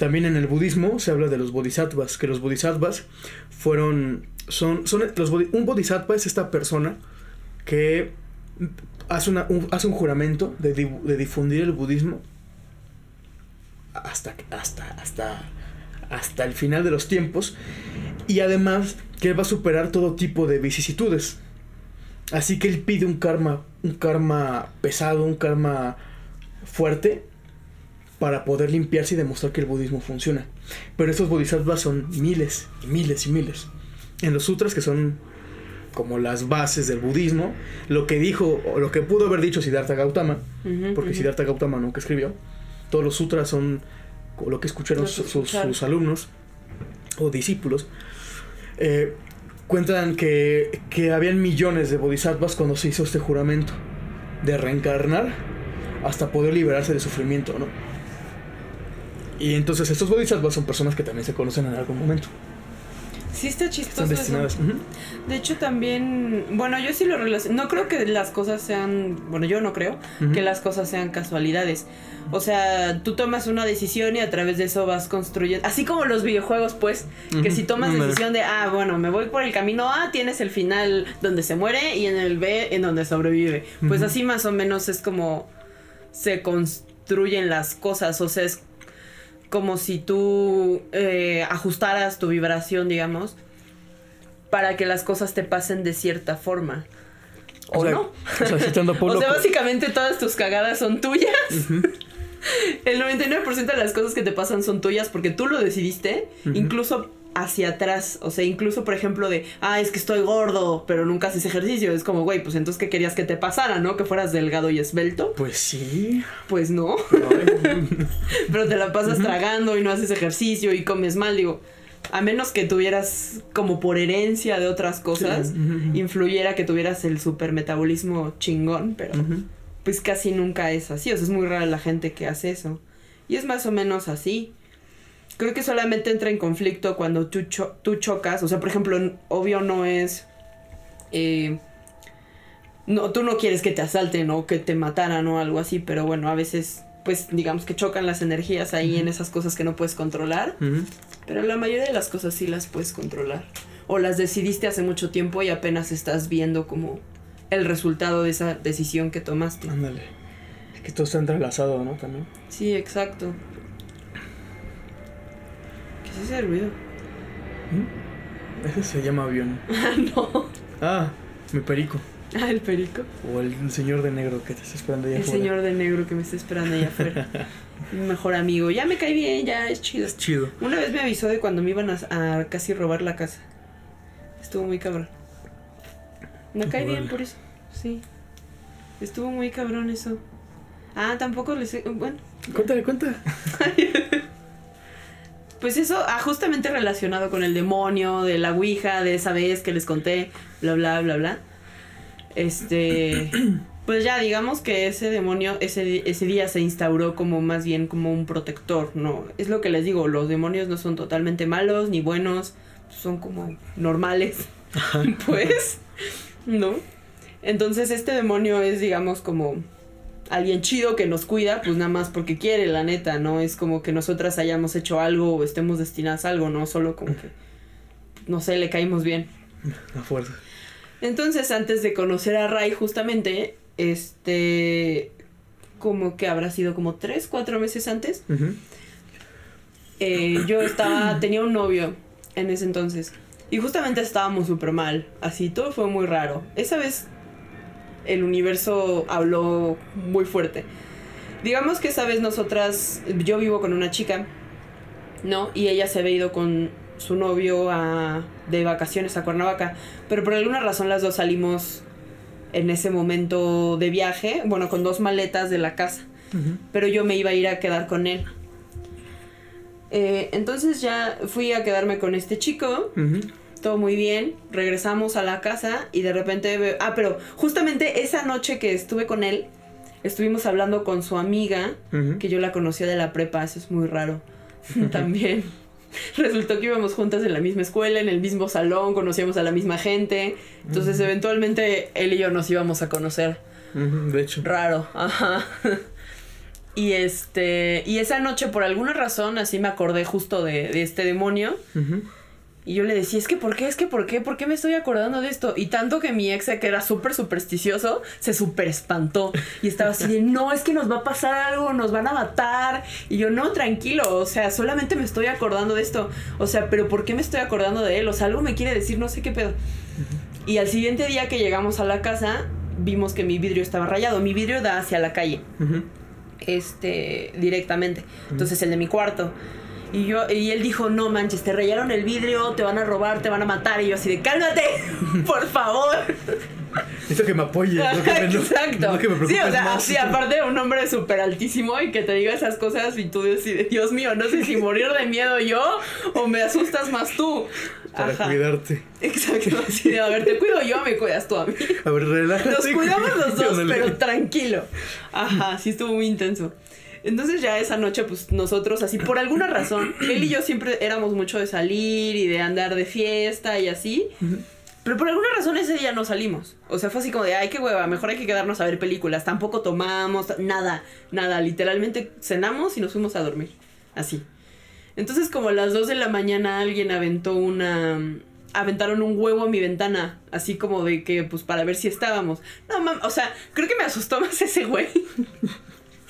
También en el budismo se habla de los bodhisattvas, que los bodhisattvas fueron... Son, son los un bodhisattva es esta persona que hace, una, un, hace un juramento de, de difundir el budismo hasta, hasta, hasta, hasta el final de los tiempos y además que él va a superar todo tipo de vicisitudes. Así que él pide un karma, un karma pesado, un karma fuerte para poder limpiarse y demostrar que el budismo funciona. Pero estos bodhisattvas son miles y miles y miles. En los sutras que son como las bases del budismo, lo que dijo o lo que pudo haber dicho Siddhartha Gautama, porque. Siddhartha Gautama nunca escribió. Todos los sutras son lo que escucharon Lo que su- sus, escucharon. sus alumnos o discípulos. Eh, cuentan que, que habían millones de bodhisattvas cuando se hizo este juramento de reencarnar hasta poder liberarse del sufrimiento, ¿no? Y entonces estos bodhisattvas son personas que también se conocen en algún momento. Sí está Están chistoso eso. destinadas. De hecho también, bueno, yo sí lo relaciono, no creo que las cosas sean, bueno, yo no creo que las cosas sean casualidades. O sea, tú tomas una decisión y a través de eso vas construyendo, así como los videojuegos, pues, que si tomas decisión de, ah, bueno, me voy por el camino A, tienes el final donde se muere y en el B en donde sobrevive. Pues así más o menos es como se construyen las cosas, o sea, es como si tú eh, ajustaras tu vibración, digamos, para que las cosas te pasen de cierta forma. ¿O, sea, no? O sea, [LAUGHS] O sea, básicamente todas tus cagadas son tuyas. [LAUGHS] El 99% de las cosas que te pasan son tuyas porque tú lo decidiste, incluso hacia atrás. O sea, incluso, por ejemplo, de, ah, es que estoy gordo, pero nunca haces ejercicio. Es como, güey, pues entonces, ¿qué querías que te pasara, no? Que fueras delgado y esbelto. Pues sí. Pues no. [LAUGHS] pero te la pasas tragando y no haces ejercicio y comes mal. Digo, a menos que tuvieras como por herencia de otras cosas, Sí. Influyera que tuvieras el supermetabolismo chingón, pero pues casi nunca es así. O sea, es muy rara la gente que hace eso. Y es más o menos así. Creo que solamente entra en conflicto cuando tú, cho- tú chocas. O sea, por ejemplo, obvio no es... eh, no, tú no quieres que te asalten o que te mataran o algo así, pero bueno, a veces, pues digamos que chocan las energías ahí en esas cosas que no puedes controlar. Pero la mayoría de las cosas sí las puedes controlar. O las decidiste hace mucho tiempo y apenas estás viendo como el resultado de esa decisión que tomaste. Ándale. Es que todo está entrelazado, ¿no? También. Sí, exacto. ¿Qué es ese ruido? Ese se llama avión. [LAUGHS] Ah, no. Ah, mi perico. Ah, el perico. O el señor de negro que te está esperando allá El afuera. señor de negro que me está esperando allá afuera. [LAUGHS] Mi mejor amigo. Ya me cae bien, ya es chido. Es chido. Una vez me avisó de cuando me iban a, a casi robar la casa. Estuvo muy cabrón. Me cae bien por eso. Sí. Estuvo muy cabrón eso. Ah, tampoco les... Bueno, Cuéntale, cuenta. [LAUGHS] pues eso, ah, justamente relacionado con el demonio, de la Ouija, de esa vez que les conté, bla, bla, bla, bla. Este... [CLEARS THROAT] Pues ya, digamos que ese demonio ese, ese día se instauró como más bien como un protector, ¿no? Es lo que les digo, los demonios no son totalmente malos ni buenos, son como normales, [LAUGHS] pues, ¿no? Entonces este demonio es, digamos, como alguien chido que nos cuida, pues nada más porque quiere, la neta, ¿no? Es como que nosotras hayamos hecho algo o estemos destinadas a algo, ¿no? Solo como que, no sé, le caímos bien. [LAUGHS] A fuerza. Entonces, antes de conocer a Ray, justamente, este, como que habrá sido como tres, cuatro meses antes, eh, yo estaba, tenía un novio en ese entonces. Y justamente estábamos súper mal, así, todo fue muy raro. Esa vez el universo habló muy fuerte. Digamos que esa vez nosotras, yo vivo con una chica, ¿no? Y ella se había ido con su novio a, de vacaciones a Cuernavaca, pero por alguna razón las dos salimos en ese momento de viaje, bueno, con dos maletas de la casa, pero yo me iba a ir a quedar con él. Eh, entonces ya fui a quedarme con este chico, todo muy bien, regresamos a la casa y de repente, ah, pero justamente esa noche que estuve con él, estuvimos hablando con su amiga, que yo la conocía de la prepa, eso es muy raro [LAUGHS] también. Resultó que íbamos juntas en la misma escuela, en el mismo salón, conocíamos a la misma gente. Entonces, eventualmente, él y yo nos íbamos a conocer. de hecho. Raro, ajá. Y este. Y esa noche, por alguna razón, así me acordé justo de, de este demonio. Y yo le decía, es que ¿por qué? Es que ¿por qué? ¿Por qué me estoy acordando de esto? Y tanto que mi ex, que era súper supersticioso, se súper espantó. Y estaba así de, [LAUGHS] no, es que nos va a pasar algo, nos van a matar. Y yo, no, tranquilo, o sea, solamente me estoy acordando de esto. O sea, pero ¿por qué me estoy acordando de él? O sea, algo me quiere decir, no sé qué pedo. Y al siguiente día que llegamos a la casa, vimos que mi vidrio estaba rayado. Mi vidrio da hacia la calle. Este, directamente. Entonces, el de mi cuarto. Y yo, y él dijo, no manches, te rayaron el vidrio, te van a robar, te van a matar. Y yo así de, cálmate, [LAUGHS] por favor. Necesito que me apoyes, no que me, [LAUGHS] Exacto. que me sí, o sea, así aparte un hombre súper altísimo y que te diga esas cosas y tú decides, Dios mío, no sé si [LAUGHS] morir de miedo yo o me asustas más tú. Para cuidarte. Exacto, así de, a ver, te cuido yo, me cuidas tú a mí. A ver, relájate. Nos cuidamos los dos, pero tranquilo. Ajá, sí estuvo muy intenso. Entonces ya esa noche, pues nosotros así, por alguna razón, él y yo siempre éramos mucho de salir y de andar de fiesta y así. Pero por alguna razón ese día no salimos. O sea, fue así como de, ay, qué hueva, mejor hay que quedarnos a ver películas. Tampoco tomamos, nada, nada. Literalmente cenamos y nos fuimos a dormir. Así. Entonces como a las 2 de la mañana alguien aventó una... Aventaron un huevo a mi ventana, así como de que, pues, para ver si estábamos. No, mames, o sea, creo que me asustó más ese güey.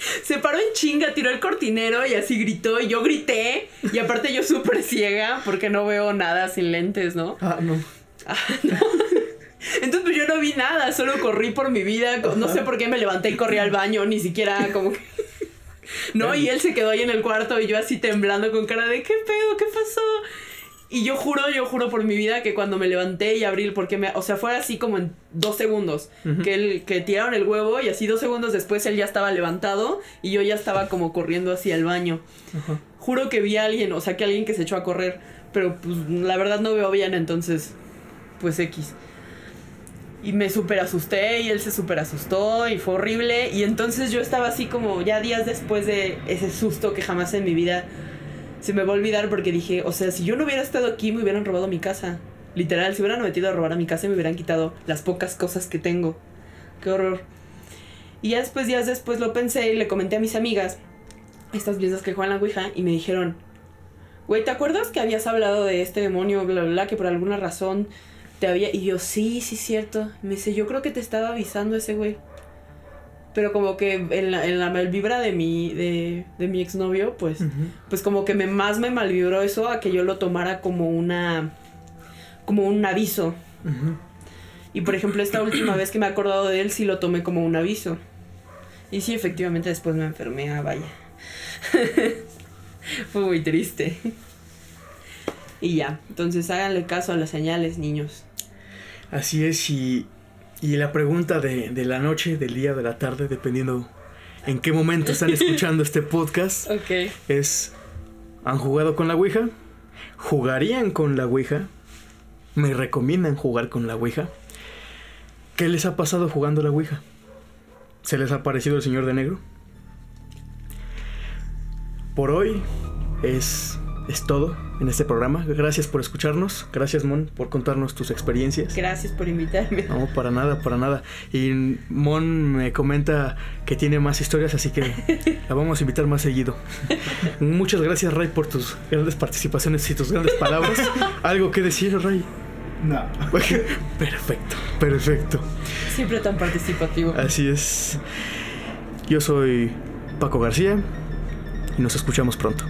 [LAUGHS] Se paró en chinga, tiró el cortinero y así gritó y yo grité. Y aparte yo súper ciega porque no veo nada sin lentes, ¿no? Ah, no. Ah, [LAUGHS] Entonces pues yo no vi nada, solo corrí por mi vida. No sé por qué me levanté y corrí al baño, ni siquiera como que... [LAUGHS] No, y él se quedó ahí en el cuarto y yo así temblando con cara de ¿qué pedo? ¿Qué pasó? Y yo juro, yo juro por mi vida que cuando me levanté y abrí, porque me, o sea, fue así como en dos segundos, que, él, que tiraron el huevo y así dos segundos después él ya estaba levantado y yo ya estaba como corriendo hacia el baño. Juro que vi a alguien, o sea, que alguien que se echó a correr, pero pues la verdad no veo bien, entonces, pues X. Y me súper asusté y él se súper asustó y fue horrible. Y entonces yo estaba así como ya días después de ese susto que jamás en mi vida se me va a olvidar porque dije, o sea, si yo no hubiera estado aquí, me hubieran robado mi casa. Literal, si hubieran metido a robar a mi casa, me hubieran quitado las pocas cosas que tengo. Qué horror. Y ya después, días después lo pensé y le comenté a mis amigas, estas piezas que juegan la Ouija, y me dijeron, güey, ¿te acuerdas que habías hablado de este demonio, bla, bla, bla, que por alguna razón te había... Y yo, sí, sí, cierto. Me dice, yo creo que te estaba avisando ese güey. Pero como que en la, en la malvibra de mi, de, de mi exnovio, pues, pues como que me, más me malvibró eso a que yo lo tomara como una, como un aviso. Y por ejemplo, esta última vez que me he acordado de él, sí lo tomé como un aviso. Y sí, efectivamente después me enfermé, ah, vaya. [LAUGHS] Fue muy triste. y ya, entonces háganle caso a las señales, niños. Así es, y y la pregunta de, la noche, del día, de la tarde, dependiendo en qué momento están escuchando este podcast, [LAUGHS] es, ¿han jugado con la Ouija? ¿Jugarían con la Ouija? ¿Me recomiendan jugar con la Ouija? ¿Qué les ha pasado jugando la Ouija? ¿Se les ha parecido el señor de negro? Por hoy es, es todo en este programa. Gracias por escucharnos. Gracias, Mon, por contarnos tus experiencias. Gracias por invitarme. No, para nada, para nada. Y Mon me comenta que tiene más historias, así que [LAUGHS] la vamos a invitar más seguido. [LAUGHS] Muchas gracias, Ray, por tus grandes participaciones y tus grandes palabras. [LAUGHS] ¿Algo que decir, Ray? No. Perfecto, perfecto. Siempre tan participativo. Así es. Yo soy Paco García y nos escuchamos pronto.